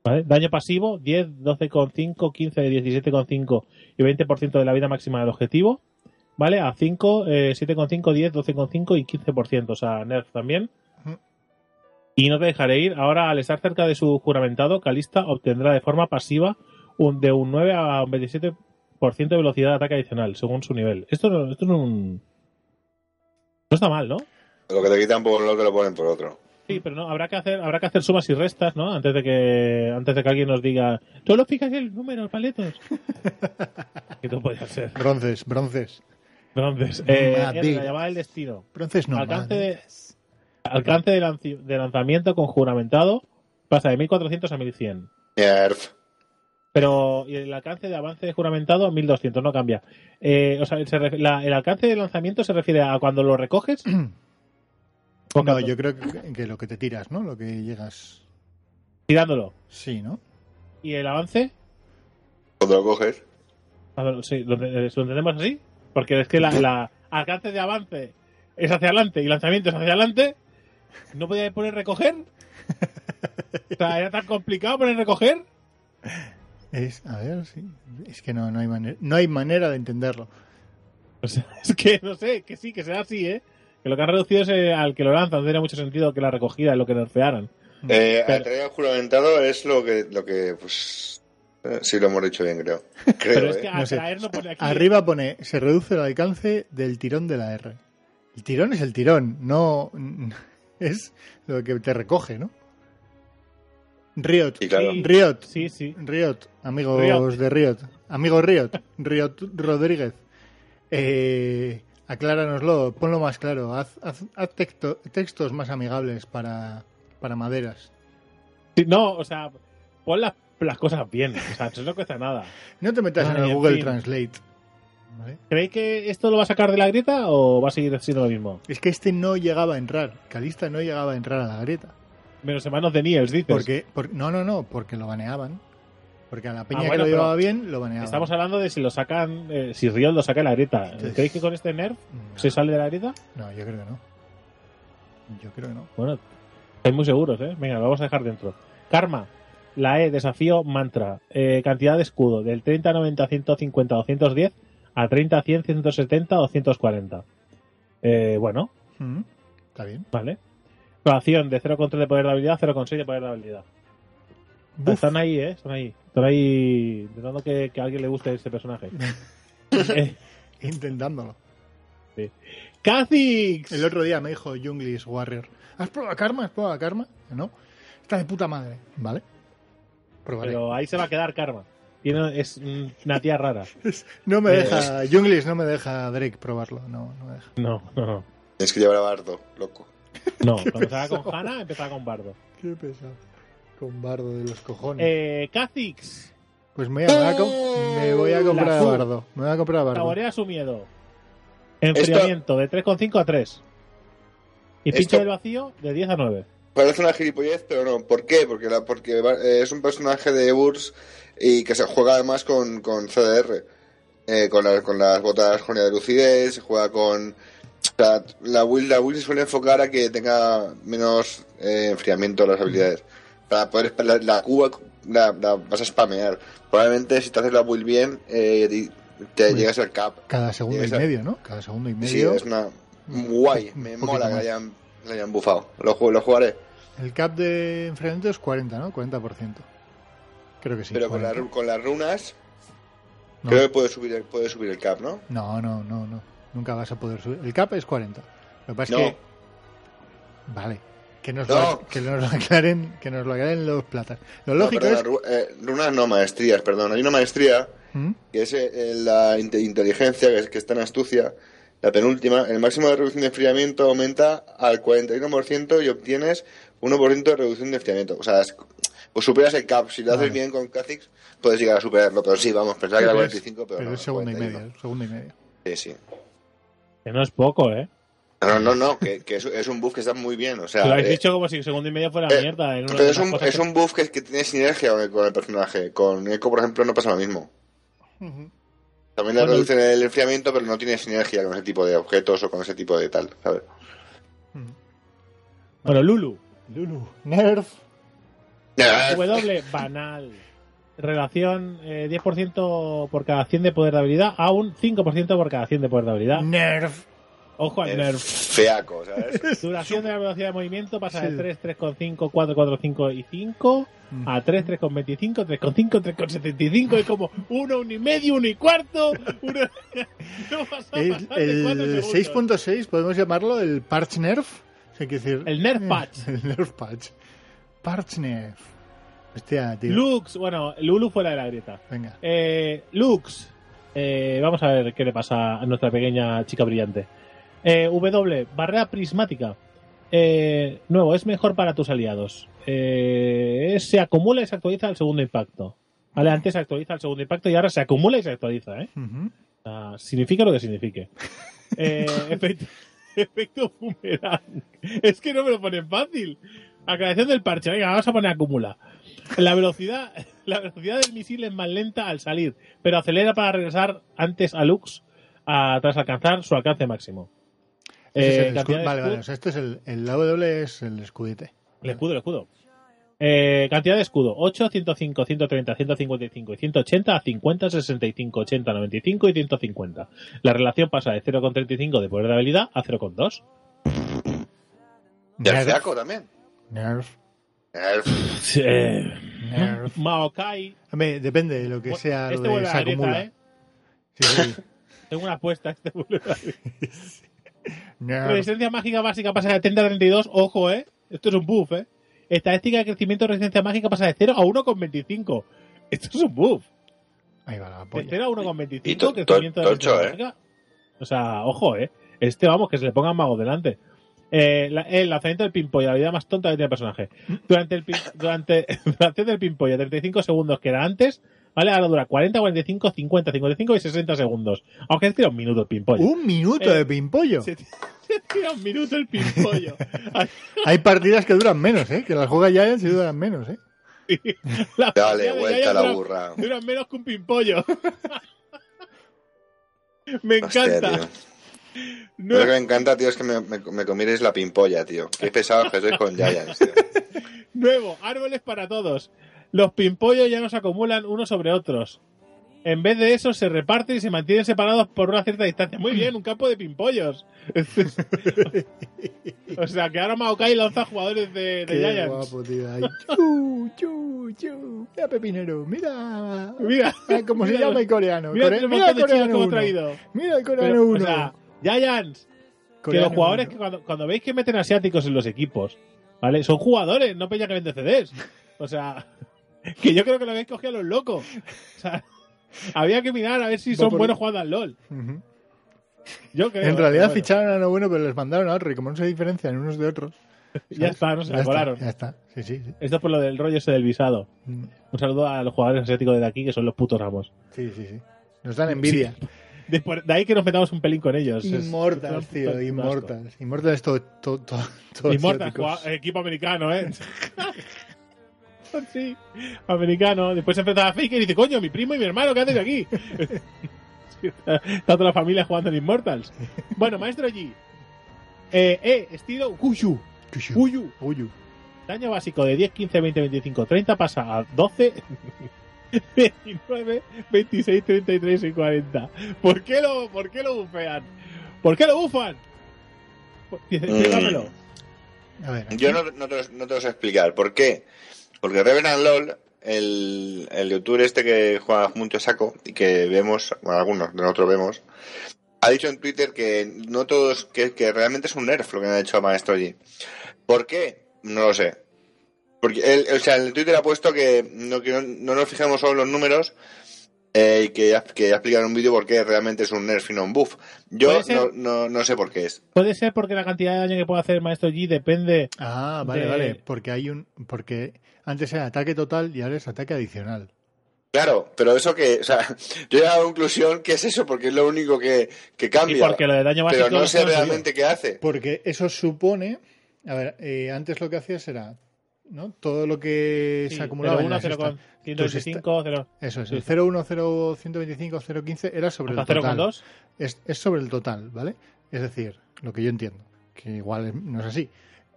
Vale. Daño pasivo, 10, 12,5, 15, 17,5 y 20% de la vida máxima del objetivo. ¿Vale? A 5, eh, 7,5, 10, 12,5 y 15%. O sea, nerf también. Y no te dejaré ir. Ahora, al estar cerca de su juramentado, Calista obtendrá de forma pasiva un, de un 9 a un 27% de velocidad de ataque adicional, según su nivel. Esto, no- esto es un... No está mal, ¿no? Lo que te quitan por lo que lo ponen por otro. Sí, pero no, habrá que hacer, habrá que hacer sumas y restas, ¿no? Antes de que, antes de que alguien nos diga, solo fijas el número, paletos. que no puede ser. Bronces, bronces. Entonces, eh. R, la llamada del destino. Bronces no. Alcance de-. Alcance de, lanci- de lanzamiento con juramentado pasa de 1400 a 1100. Nerf. Pero y el alcance de avance juramentado a 1200, no cambia. Eh, o sea, se ref- la- el alcance de lanzamiento se refiere a cuando lo recoges. o No, yo creo que, que lo que te tiras, ¿no? Lo que llegas. Tirándolo. Sí, ¿no? Y el avance, Cuando lo coges. A ver, sí, ¿lo, lo entendemos así? Porque es que la, la alcance de avance es hacia adelante y lanzamiento es hacia adelante. ¿No podía poner recoger? O sea, ¿era tan complicado poner recoger? Es, a ver, sí. Es que no, no, hay manera, no hay manera de entenderlo. O sea, es que no sé, que sí, que sea así, ¿eh? Que lo que han reducido es eh, al que lo lanza, no tiene mucho sentido que la recogida es lo que nerfearan. Eh, Pero- juramentado es lo que, lo que pues, eh, sí lo hemos dicho bien, creo. Creo, Pero es ¿eh? que No sé. atraer no pone aquí. Arriba pone, se reduce el alcance del tirón de la R. El tirón es el tirón, no es lo que te recoge, ¿no? Riot. Claro, Sí. Riot. Sí, sí. Riot, amigos Riot. de Riot. Amigo Riot. Riot Rodríguez. Eh, acláranoslo, ponlo más claro. Haz, haz- haz texto- textos más amigables para, para maderas. Sí, No, o sea, pon las, las cosas bien. O sea, eso no cuesta nada. No te metas en el en Google fin. Translate. ¿vale? ¿Creéis que esto lo va a sacar de la grieta o va a seguir siendo lo mismo? Es que este no llegaba a entrar. Calista no llegaba a entrar a la grieta. Menos hermanos de Niels, dices. Porque, por- no, no, no, porque lo baneaban. Porque a la peña Ah, que bueno, lo pero llevaba bien, lo baneaban. Estamos hablando de si lo sacan, eh, si Riot lo saca de la grieta. ¿Creéis que con este nerf No, se sale de la grieta? no, yo creo que no. Yo creo que no. Bueno, estáis muy seguros, ¿eh? Venga, lo vamos a dejar dentro. Karma. La E, desafío, mantra. Eh, cantidad de escudo. Del 30, 90, 150, 210 a 30, 100, 170, 240. Eh, bueno, Mm, Está bien. vale. Proacción de 0,3 de poder de habilidad, 0,6 de poder de habilidad. Buf. Están ahí, ¿eh? Están ahí. Están ahí intentando que, que a alguien le guste este personaje. eh, Intentándolo. Kha'Zix. El otro día me dijo Junglis Warrior. ¿Has probado Karma? ¿Has probado Karma? No. Está de puta madre. Vale. Probaré. Pero ahí se va a quedar Karma. Tiene, es una tía rara. No me Eh, deja. Junglis no me deja Drake probarlo. No, no me deja. No, no, no. tienes que llevar a Bardo, loco. No, cuando estaba con Hanna, empezaba con Bardo. Qué pesado. Con bardo de los cojones. Eh, Kha'Zix. Pues me voy, a, me voy a comprar a bardo. Me voy a comprar a bardo. Saborea su miedo. Enfriamiento de 3,5 a 3. Y pincho Esto- del vacío de 10 a 9. Parece una gilipollez, pero no. ¿Por qué? Porque, la, porque eh, es un personaje de Burs y que se juega además con, con CDR. Eh, con, la- con las botas jonia de lucidez, se juega con... O sea, la build, la build se suele enfocar a que tenga menos eh, enfriamiento las habilidades. Para poder... La, la Q la, la vas a spamear. Probablemente si te haces la build bien, eh, te Pues, llegas al cap. Cada segundo y medio, ¿no? Cada segundo y Sí, medio. es una... Guay, me mola que hayan, le hayan bufado. Lo, lo jugaré. El cap de enfriamiento es 40, ¿no? 40%. Creo que sí. pero con, la 40. ru- con las runas No. Creo que puede subir, el, puede subir el cap, ¿no? No, no, no, no. Nunca vas a poder subir. El cap es 40. Lo que pasa No. es que. Vale. Que nos, No. lo, que nos lo aclaren, que nos lo aclaren los platas. Lo No, lógico perdona, es. eh, runas no, maestrías, perdón. Hay una maestría ¿Mm? que es eh, la inte- inteligencia, que, es- que está en astucia, la penúltima. El máximo de reducción de enfriamiento aumenta al 41% y obtienes 1% de reducción de enfriamiento. O sea, es- pues superas el cap. Si lo haces Vale. bien con Kha'Zix, puedes llegar a superarlo. Pero sí, vamos, pensaba que era Pero es- 45, pero, pero no. es segundo y 41. medio. Segundo y medio. Sí, sí. Que no es poco, ¿eh? No, no, no, que, que es, es un buff que está muy bien. O sea, Lo habéis eh, dicho como si segundo y medio fuera eh, mierda. En una pero es un, es que- un buff que, que tiene sinergia con el, personaje. Con Echo, por ejemplo, no pasa lo mismo. También le Bueno, reducen el enfriamiento, pero no tiene sinergia con ese tipo de objetos o con ese tipo de tal, ¿sabes? Bueno, Lulu. Lulu. Nerf. W, banal. Relación eh, 10% por cada 100 de poder de habilidad a un 5% por cada 100 de poder de habilidad. Nerf. Ojo al nerf. feaco, ¿sabes? Duración de la velocidad de movimiento pasa Sí. de 3, 3,5, 4, 4, 5 y 5 Mm. a 3, 3,25, 3,5, 3,75. Es como 1, 1 y medio, 1 y cuarto. Uno... no pasa El, el segundos. 6.6 podemos llamarlo el Parch Nerf. O sea, decir, El Nerf Patch. El Nerf Patch. Parch Nerf. Hostia, tío. Lux, bueno, Lulu fuera de la grieta. Venga. Eh, Lux, eh, vamos a ver qué le pasa a nuestra pequeña chica brillante. Eh, w, barrera prismática. Eh, nuevo, es mejor para tus aliados. Eh, se acumula y se actualiza al segundo impacto. Vale, antes se actualiza al segundo impacto y ahora se acumula y se actualiza, ¿eh? Ah, significa lo que signifique. Eh, efecto, efecto boomerang. Es que no me lo ponen fácil. Aclaración del parche. Venga, vamos a poner acumula. La velocidad, la velocidad del misil es más lenta al salir, pero acelera para regresar antes a Lux a- tras alcanzar su alcance máximo. Es Eh, el de vale, vale. O sea, este es el, el AW es el escudete. El escudo, el escudo. Eh, cantidad de escudo: 8, 105, 130, 155 y 180 a 50, 65, 80, 95 y 150. La relación pasa de 0,35 de poder de habilidad a 0,2. Y el Nerf. Feaco también. Nerf. Nerf. Eh, Nerf. Maokai. Hombre, depende de lo que sea este lo de vuelve a se acumula. ¿eh? Sí, sí. Tengo una apuesta. Este vuelve a la Resistencia mágica básica pasa de 30 a 32. Ojo, ¿eh? Esto es un buff, ¿eh? Estadística de crecimiento de resistencia mágica pasa de 0 a 1,25. Esto es un buff. Ahí va la De polla. 0 a 1,25 Y to- crecimiento de resistencia ¿eh? mágica. O sea, ojo, ¿eh? Este, vamos, que se le pongan magos delante. Eh, la- el lanzamiento del pinpolla, la habilidad más tonta que tiene el personaje. Durante el pin- durante duración del pinpolla, 35 segundos que era antes, ¿vale? Ahora dura 40, 45, 50, 55 y 60 segundos. Aunque es tira un minuto el pinpolla. Un minuto Eh, de pimpollo. Se, se tira un minuto el pimpollo. Hay partidas que duran menos, ¿eh? Que las juega Giants y duran menos, ¿eh? La Dale vuelta a la dura- burra. Duran menos que un pimpollo. Me Hostia, encanta. tío. No- Lo que me encanta, tío, es que me, me, me comierais la pimpolla, tío. Qué pesados que sois con Giants, tío. Nuevo, árboles para todos. Los pimpollos ya no se acumulan unos sobre otros. En vez de eso, se reparten y se mantienen separados por una cierta distancia. Muy bien, un campo de pimpollos. o sea, que ahora Maokai lanza jugadores de, de Qué Giants. guapo, tío. Ay, chu, chu, chu. Mira, Pepinero, mira. Mira, Ah, ¿Cómo se mira llama el coreano? Mira Core- el mira chinos coreano uno. traído. Mira el coreano Pero, o uno. sea, Giants, que los jugadores uno. que cuando, cuando veis que meten asiáticos en los equipos, ¿vale? Son jugadores, no peña que vende CDs. O sea, que yo creo que lo habéis cogido a los locos. O sea, había que mirar a ver si son por- buenos jugando al LOL. Yo creo. En realidad bueno, ficharon a lo bueno, pero les mandaron a otro. Y como no se diferencian unos de otros. Ya está, no se la volaron. Ya está. Sí, sí, sí. Esto es por lo del rollo ese del visado. Mm, Un saludo a los jugadores asiáticos de aquí, que son los putos ramos. Sí, sí, sí. Nos dan envidia. Después, de ahí que nos metamos un pelín con ellos. Es- Inmortals, es tío. Inmortals. Inmortals todo, todo, jugaba- equipo americano, ¿eh? sí, americano. Después se enfrenta a Faker y dice, coño, mi primo y mi hermano, ¿qué hacéis aquí? Está, está toda la familia jugando en Immortals. Bueno, maestro G. Eh, eh, estilo Kuyu. Kuyu. Uyu. Daño básico de 10, 15, 20, 25, 30 pasa a 12, 29, 26, 33 y 40. ¿Por qué lo, por qué lo bufean? ¿Por qué lo bufan? Dígamelo. A ver. Yo no, no, te, lo- no te lo sé explicar. ¿Por qué? Porque Revenant LOL, el, el youtuber este que juega mucho saco y que vemos, bueno, algunos de nosotros vemos, ha dicho en Twitter que no todos, que, que realmente es un nerf lo que han hecho a Maestro G. ¿Por qué? No lo sé. Porque él, o sea, en el Twitter ha puesto que no, que no, no nos fijamos solo en los números eh, y que ya, que ya en un vídeo por qué realmente es un nerf y no un buff. Yo no, no, no sé por qué es. Puede ser porque la cantidad de daño que puede hacer el maestro G depende. Ah, vale, de- vale. Porque hay un. Porque antes era ataque total y ahora es ataque adicional. Claro, pero eso que, o sea, yo he llegado a la conclusión que es eso, porque es lo único que, que Y cambia. porque lo de daño básico. pero no sé realmente qué hace. Porque eso supone. A ver, eh, antes lo que hacías era. ¿no? Todo lo que Sí, se acumulaba. en 01, las 0, esta- 125, 0. Eso es, el sí. 01, 0, 125, 015 era sobre Hasta el total. 0,2. Es, es sobre el total, ¿vale? Es decir, lo que yo entiendo, que igual no es así.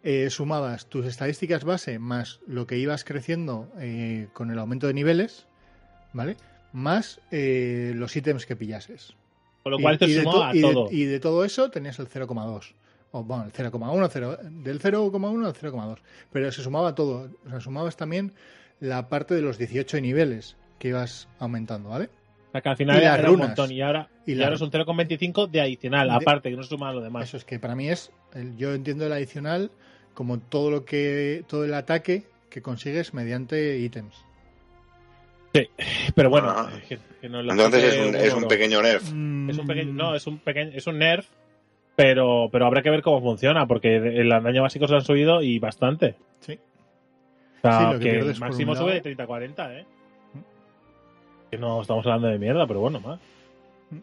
Eh, sumabas tus estadísticas base más lo que ibas creciendo eh, con el aumento de niveles, ¿vale? Más eh, los ítems que pillases. Con lo cual y, de sumó to- a y de- todo. y de todo eso tenías el 0,2. O bueno, el 0,1, cero- del 0,1 al 0,2. Pero se sumaba todo. O sea, sumabas también la parte de los 18 niveles que ibas aumentando, ¿vale? O sea, que al final era un montón. Y ahora, Y y la- ahora es un 0,25 de adicional, De- aparte, que no se suma a lo demás. Eso es que para mí es, el- yo entiendo el adicional como todo lo que, todo el ataque que consigues mediante ítems. Pero bueno, Ah. que- que nos lo Entonces es un, es un Gomoro. pequeño nerf. Es un pequeño, Mm. no, es un pequeño, es un nerf, pero, pero habrá que ver cómo funciona, porque el daño básico se lo han subido y bastante. Sí. O sea, Sí, lo que máximo sube de 30 a 40, ¿eh? Que no estamos hablando de mierda, pero bueno, más. Mm.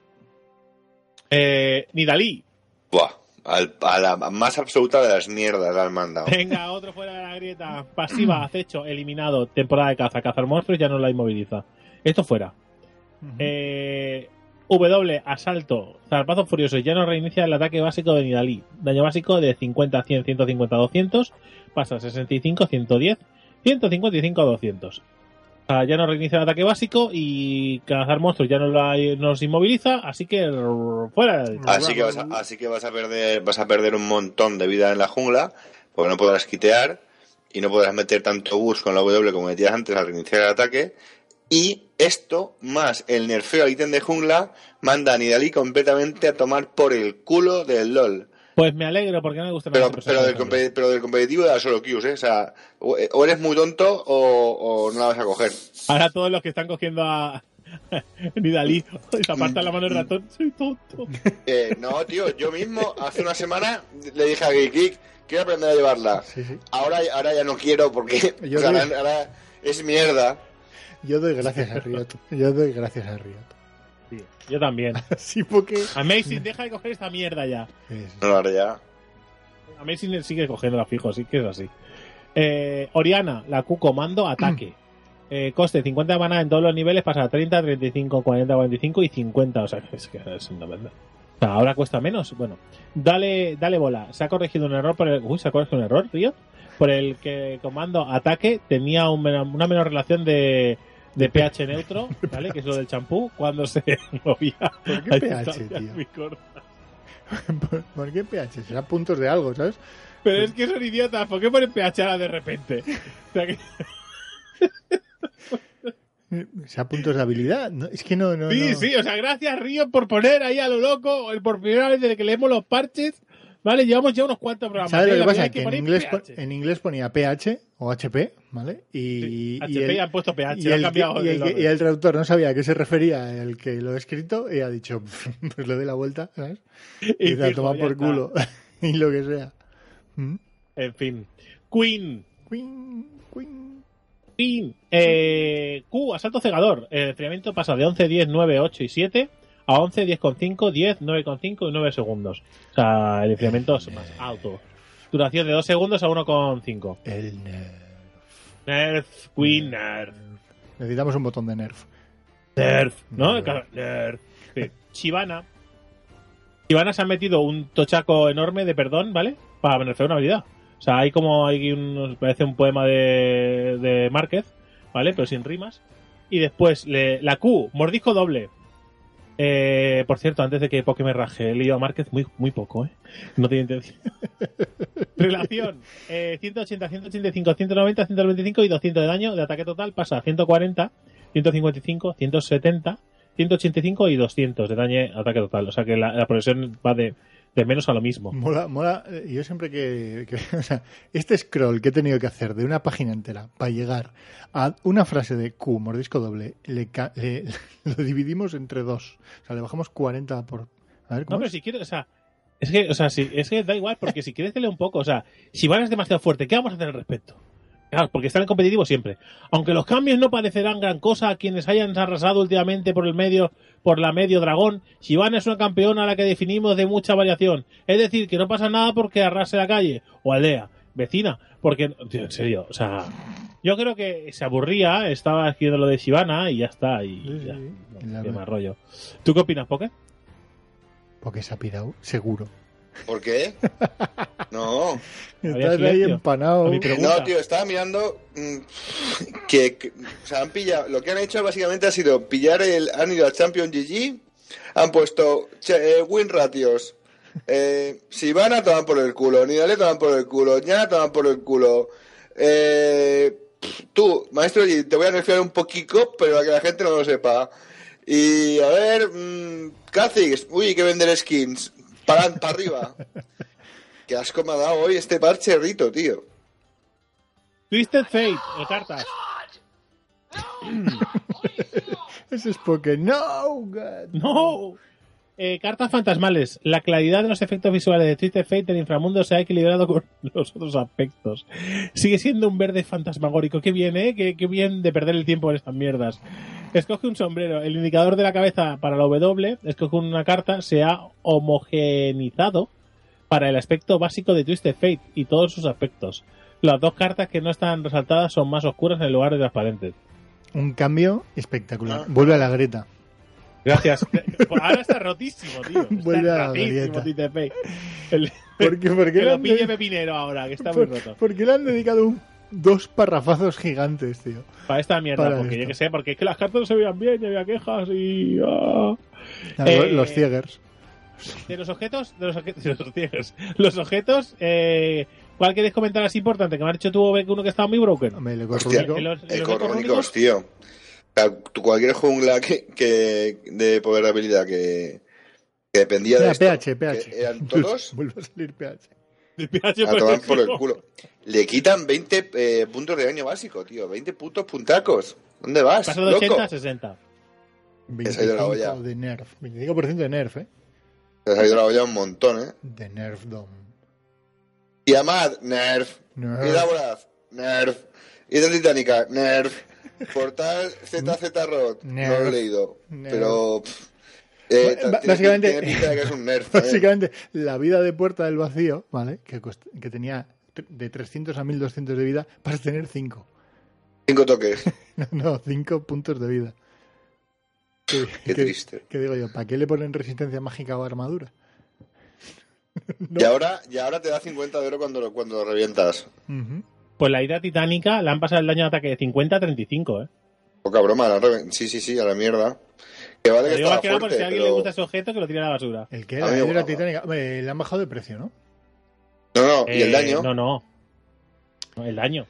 Eh, Nidalí, Buah, Al- a la más absoluta de las mierdas la han mandado. Venga, otro fuera de la grieta. Pasiva, acecho, eliminado. Temporada de caza. Cazar monstruos ya no la inmoviliza. Esto fuera. Eh, w, asalto. Zarpazo furioso. Ya no reinicia el ataque básico de Nidalí. Daño básico de 50 a 100, 150 a 200. Pasa a 65, 110, 155 a 200. O sea, ya no reinicia el ataque básico y cazar monstruos ya no la- nos inmoviliza, así que fuera. Así que vas a, así que vas a perder, vas a perder un montón de vida en la jungla, porque no podrás quitear y no podrás meter tanto bus con la W como metías antes al reiniciar el ataque. Y esto, más el nerfeo al ítem de jungla, manda a Nidalí completamente a tomar por el culo del LOL. Pues me alegro porque no me gusta Pero, pero, del, personaje. compe- pero del competitivo de la solo queues, ¿eh? O sea, o, o eres muy tonto o, o no la vas a coger. Ahora todos los que están cogiendo a Nidalí se apartan la mano del ratón. Soy tonto. Eh, no, tío, yo mismo hace una semana le dije a Geek Geek, quiero aprender a llevarla. Sí, sí. Ahora, ahora ya no quiero porque Yo o sea, doy- ahora, ahora es mierda. Yo doy gracias a Riot. Yo doy gracias a Riot. Yo también. Sí, porque. Amazing, deja de coger esta mierda ya. No, ahora ya. Amazing sigue cogiendo la fijo, sí que es así. Eh, Oriana, la Q comando, ataque. Eh, coste 50 de maná en todos los niveles, pasa a 30, 35, 40, 45 y 50. O sea, es que es una verdad. O sea, ahora cuesta menos. Bueno, dale, dale bola. Se ha corregido un error por el. Uy, se ha corregido un error, Riot. Por el que comando ataque tenía un una menor relación de, de pH neutro, ¿vale? Que es lo del champú, cuando se movía. ¿Por qué pH, tío? ¿Por, qué pH? Será puntos de algo, ¿sabes? Pero es que son idiotas, ¿por qué ponen pH ahora de repente? O sea que- Será puntos de habilidad. No, es que no, no. sí, no. sí, o sea, gracias Río por poner ahí a lo loco, por primera vez desde que leemos los parches, ¿vale? Llevamos ya unos cuantos programas. ¿Sabes ¿eh? lo que La pasa? Que hay en inglés, en inglés ponía pH o HP, ¿vale? Y, Sí, y HP el, han puesto pH, y el que- cambiado y el el que- y el traductor no sabía a qué se refería el que lo ha escrito y ha dicho, pues le doy la vuelta, ¿sabes? Y, tomado ya por culo. y lo que sea. ¿Mm? En fin. Queen. Queen, Queen. Queen. Eh, Q, asalto cegador. El enfriamiento pasa de 11, 10, 9, 8 y 7 a 11, 10,5, 10, 9,5 y 9 segundos. O sea, el enfriamiento es más alto. Duración de 2 segundos a 1,5. El nerf. Nerf, Queen, Nerf. Necesitamos un botón de nerf. Nerf, ¿no? Nerf. Nerf. Sí. Chivana. Chivana se ha metido un tochaco enorme de perdón, ¿vale? Para nerfear una habilidad. O sea, hay como hay un, parece un poema de, de Márquez, ¿vale? Pero sin rimas. Y después, le- la Q, mordisco doble. Eh, por cierto, antes de que Poké me raje, he leído a Márquez muy, muy poco, ¿eh? No tiene intención. Relación, eh, 180, 185, 190, 195 y 200 de daño de ataque total pasa a 140, 155, 170, 185 y 200 de daño ataque total. O sea que la, la progresión va de, de menos a lo mismo. Mola, mola. eh, Yo siempre que, que- O sea, este scroll que he tenido que hacer de una página entera para llegar a una frase de Q, mordisco doble, le, le- lo dividimos entre dos. O sea, le bajamos 40 por. A ver, No, ¿cómo pero es? si quieres, o sea, es que, o sea, si, es que da igual, porque si quieres, un poco. O sea, si van es demasiado fuerte, ¿qué vamos a hacer al respecto? Claro, porque está en el competitivo siempre. Aunque los cambios no parecerán gran cosa a quienes hayan arrasado últimamente por el medio, por la medio dragón, Shivana es una campeona a la que definimos de mucha variación. Es decir, que no pasa nada porque arrase la calle o aldea, vecina, porque, tío, en serio, o sea, yo creo que se aburría, estaba haciendo lo de Shivana y ya está, y Sí, sí, ya, sí. no, qué más rollo. ¿Tú qué opinas, Poké? Porque se ha pirado, seguro. ¿Por qué? No, Estás ahí empanado. No, tío, estaba mirando mm, que, que- o sea, han pillado, lo que han hecho básicamente ha sido pillar el, han ido al Champion GG, han puesto che- eh, win ratios, eh, si van a tomar por el culo, Nidale toman por el culo, Ñana toman por el culo, eh, tú, maestro te voy a nerfear un poquito, pero para que la gente no lo sepa. Y a ver, mmm, Kha'Zix, uy, hay que vender skins, para, para arriba. Qué asco me ha dado hoy este parche rito, tío. Twisted Fate, o cartas. Ese es porque. ¡No! God. ¡No! Eh, cartas fantasmales. La claridad de los efectos visuales de Twisted Fate del inframundo se ha equilibrado con los otros aspectos. Sigue siendo un verde fantasmagórico. Qué bien, ¿eh? Qué, qué bien de perder el tiempo en estas mierdas. Escoge un sombrero. El indicador de la cabeza para la W. Escoge una carta. Se ha homogenizado para el aspecto básico de Twisted Fate y todos sus aspectos. Las dos cartas que no están resaltadas son más oscuras en lugar de transparentes. Un cambio espectacular. Vuelve a la Greta. Gracias. Ahora está rotísimo, tío. Está Vuelve a la rotísimo, Fate. El- ¿Por qué, por qué que le lo han pille Pepinero ahora, que está muy por- roto. por qué le han dedicado un- dos parrafazos gigantes, tío? Para esta mierda, Para porque esto. yo que sé, porque es que las cartas no se veían bien y había quejas y. ah. Eh, Los ciegers. De los objetos, de los, de los ciegos. Los objetos, eh, ¿cuál queréis comentar así importante? Que me ha dicho tú uno que estaba muy broken. Hombre, el Hostia, los- los ecorrónicos, tío. O sea, tú cualquier jungla que, que de poder de habilidad que, que dependía de esto, PH, PH. que eran todos Vuelve a salir PH. de PH, a por tomar por el culo. Le quitan 20 eh, puntos de daño básico, tío. 20 putos puntacos. ¿Dónde vas, Pasa de loco? 80 a 60. Se ha ido la olla. 25 de nerf. 25% de nerf, ¿eh? Te has ido la olla un montón, ¿eh? De nerf dom. Tiamat, nerf. Nerf. Hidra Voraz, nerf. Hidra Titánica, nerf. Portal ZZ Rod, no lo he leído. Pero. pff, eh, básicamente- Tiene pinta de que es un nerf. Básicamente, la vida de Puerta del Vacío, ¿vale? Que, cost- que tenía de 300 a 1200 de vida, vas a tener 5. Cinco toques. No, no, 5 puntos de vida. ¿Qué, triste. qué digo yo? ¿Para qué le ponen resistencia mágica o armadura? Y, ahora, y ahora te da 50 de oro cuando, lo- cuando lo revientas. Ujú. Pues la ira titánica le han pasado el daño de ataque de 50 a 35, ¿eh? Poca broma, la reven- sí, sí, sí, a la mierda. Que vale que estaba que nada por fuerte, si a alguien pero... le gusta ese objeto, que lo tire a la basura. ¿El que A La hidra titánica. Hombre, le han bajado de precio, ¿no? No, no, y el Eh, daño... No, no. No, El daño.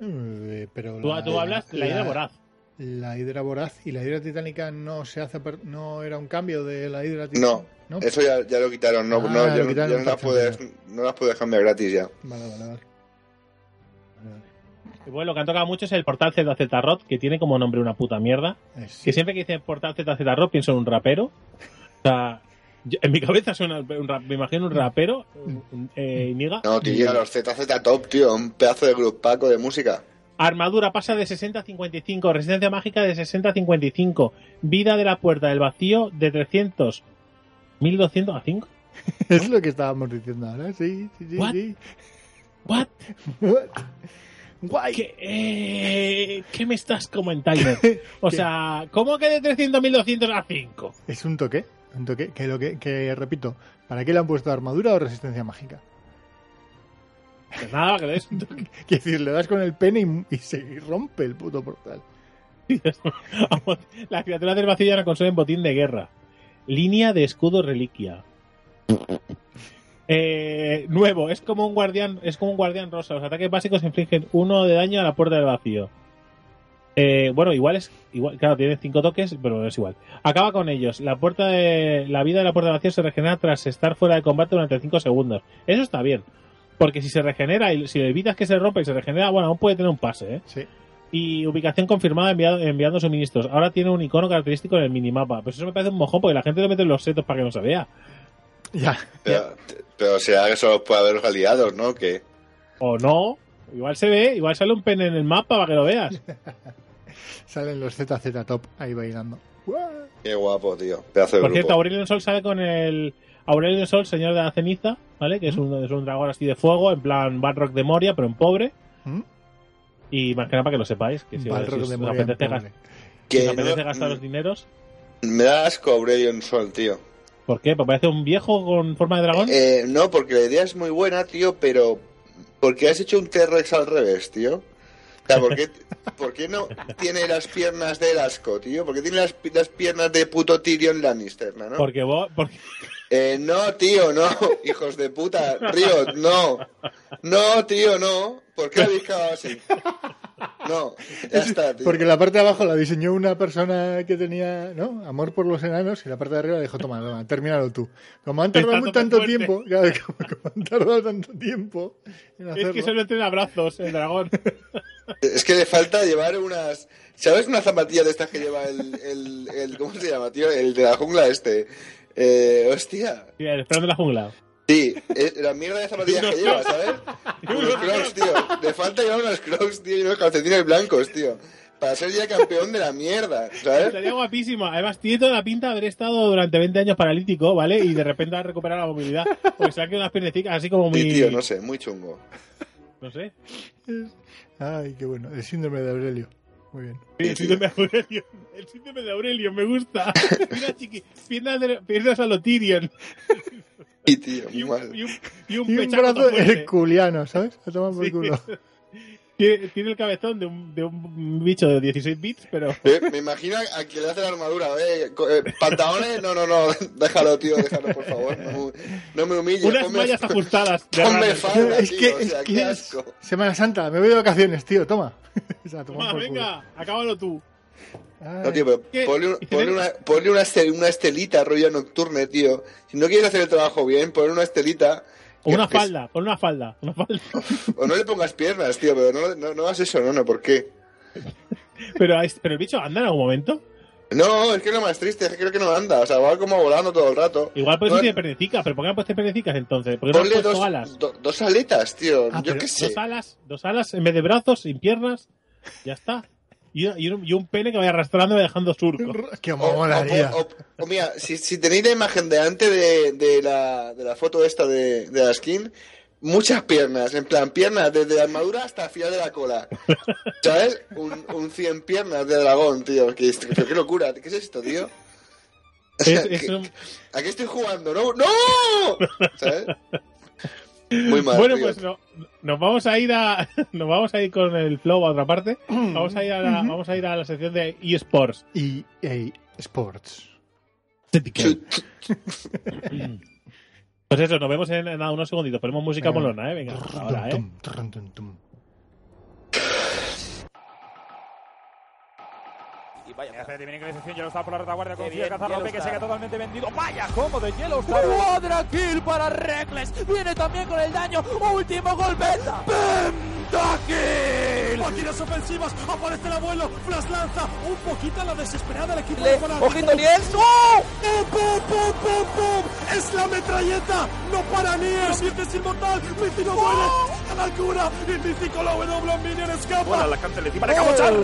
Eh, pero Tú, la- tú hablas de la hidra voraz. La hidra voraz y la hidra titánica no se hace per- no era un cambio de la hidra titánica. No, eso ya, ya lo quitaron. No, Ah, no, ya, no- quitaron ya no, las puedes, no las puedes cambiar gratis ya. Vale. Vale, vale. Y bueno, lo que han tocado mucho es el portal ZZ Rod, que tiene como nombre una puta mierda. Es- Que siempre que dicen portal ZZ Rod pienso en un rapero. O sea, yo- en mi cabeza suena un rap- me imagino un rapero, un- eh, Niga. No, tío, los ZZ Top, tío, un pedazo de grupaco de música. Armadura pasa de 60 a 55, resistencia mágica de 60 a 55, vida de la puerta del vacío de 300, 1200 a 5. Es lo que estábamos diciendo ahora, sí, sí, sí. What? sí. ¿What? What? Guay. ¿Qué, eh, ¿Qué me estás comentando? O sea, ¿cómo que de 300 1200 a 5? Es un toque, un toque que lo que, que repito, ¿para qué le han puesto armadura o resistencia mágica? Pues nada, que es un toque. Quiero decir, le das con el pene y, y se y rompe el puto portal. Las criaturas del vacío ya no consumen botín de guerra. Línea de escudo reliquia. Eh, nuevo, es como un guardián, es como un guardián rosa. Los ataques básicos infligen uno de daño a la puerta del vacío. Eh, bueno, igual es, igual, claro, tiene cinco toques, pero es igual. Acaba con ellos. La puerta de, la vida de la puerta del vacío se regenera tras estar fuera de combate durante 5 segundos. Eso está bien. Porque si se regenera y si evitas que se rompa y se regenera, bueno, aún puede tener un pase, ¿eh? Sí. y ubicación confirmada enviado- enviando suministros. Ahora tiene un icono característico en el minimapa. Pues eso me parece un mojón porque la gente lo mete en los setos para que no se vea. Ya. Pero, pero será que solo puede haber los aliados, ¿no? Que O no. Igual se ve, igual sale un pene en el mapa para que lo veas. Salen los ZZ Top ahí bailando. Qué guapo, tío. Pedazo de Por grupo. cierto, Aurelio Sol sale con el. Aurelio Sol, señor de la ceniza, ¿vale? Que es un, es un dragón así de fuego, en plan Balrog de Moria, pero en pobre. ¿Mm? Y más que nada para que lo sepáis, que si, Balrog si os de Moria en apetece, pobre. gas- si Que os apetece no- gastar los dineros. Me da asco Aurelion Sol, tío. ¿Por qué? ¿Porque parece un viejo con forma de dragón? Eh, no, porque la idea es muy buena, tío, pero... ¿Por qué has hecho un T-Rex al revés, tío? O sea, ¿por qué, por qué no tiene las piernas del asco, tío? ¿Por qué tiene las, las piernas de puto Tyrion Lannister, ¿no? Porque vos. Porque... Eh, no, tío, no. Hijos de puta. Río, no. No, tío, no. ¿Por qué habéis quedado así? No, ya está, tío. Porque la parte de abajo la diseñó una persona que tenía, ¿no? Amor por los enanos y la parte de arriba le dijo, toma, toma, termínalo tú. Como han tardado tanto tiempo, claro, como, como han tardado tanto tiempo en hacerlo. Es que solo tiene abrazos el dragón. Es que le falta llevar unas... ¿Sabes una zapatilla de estas que lleva el, el, el- ¿Cómo se llama, tío? El de la jungla este. Eh, hostia. Mira, el esperando en la jungla. Sí, es la mierda de zapatillas que lleva, ¿sabes? Unos crocs, tío. Le falta llevar unos crocs, tío, y unos calcetines blancos, tío. para ser ya campeón de la mierda, ¿sabes? Estaría guapísimo. Además, tiene toda la pinta de haber estado durante 20 años paralítico, ¿vale? Y de repente ha recuperado la movilidad. Porque se ha quedado unas piernecitas así como muy. Sí, tío, no sé, muy chungo. no sé. Ay, qué bueno. El síndrome de Aurelio. Muy bien. Sí, el síndrome de Aurelio. El síndrome de Aurelio, me gusta. Mira, chiqui, piernas, de, piernas a lo Tyrion. Y tío, Y muy un, mal. y un, y un Y un pechazo brazo herculiano, ¿sabes? A tomar por Sí. culo. Tiene, tiene el cabezón de un, de un bicho de 16 bits, pero. Eh, me imagino a quien le hace la armadura. Eh, eh, ¿Pantalones? No, no, no. Déjalo, tío, déjalo, por favor. No, no me humilles. Unas ponme- mallas ajustadas. Ponme falda, es tío, que, o es sea, qué asco. Semana Santa, me voy de vacaciones, tío, toma. O sea, Toma, por culo. venga, acábalo tú. No, tío, pero ponle, un- ¿Y ponle tenemos- una, ponle una, estel- una estelita rollo nocturne, tío. Si no quieres hacer el trabajo bien, ponle una estelita. O que- una que- falda, pon una falda. Una falda. O no le pongas piernas, tío, pero no, no, no hagas eso, no, no, ¿por qué? Pero, pero el bicho anda en algún momento. No, es que es lo más triste, es que creo que no anda. O sea, va como volando todo el rato. Igual por eso No, tiene pernecicas, pero ¿por qué no puedes pernecicas entonces? ¿Por qué no has Ponle dos, alas? do- dos aletas, tío. Ah, Yo qué sé. Dos alas, dos alas en vez de brazos, sin piernas. Ya está. Y, y un, y un pene que vaya arrastrando y vaya dejando surco. Que O, molaría. o- o- o mira, si, si tenéis la imagen de antes de, de, la, de la foto esta de, de la skin, muchas piernas, en plan, piernas desde la armadura hasta el final de la cola. ¿Sabes? Un, un 100 piernas de dragón, tío. Pero qué locura, ¿qué es esto, tío? O Es, sea, es ¿qué- un- ¿A qué estoy jugando? ¡No! ¡No! ¿Sabes? Muy mal. Bueno, pues no- nos vamos a ir a nos vamos a ir con el flow a otra parte. Vamos a ir a la, vamos a ir a la sección de eSports. EA Sports. Pues eso, nos vemos en, en nada, unos segunditos. Ponemos música Venga. molona, eh. Venga, ahora, eh. Vaya. Hace de minimización, Yellowstar por la retaguardia, confía bien, Cazarrope que Yellowstar. sigue totalmente vendido. Vaya combo de Yellowstar. Cuadra kill para Reckless. Viene también con el daño. Último golpe. Pentakill. Máquinas ofensivas, aparece el abuelo, Flash lanza un poquito a la desesperada el equipo Le- de Fanáticos. Ojito Niels. ¡Oh! ¡Pum, pum, pum, pum, pum! ¡Es la metralleta! ¡No para Niers! ¡Y es inmortal! ¡Mithi no muere! ¡A la altura! ¡Y Mítico la W Minion escapa! Buena la encima de Cabochar.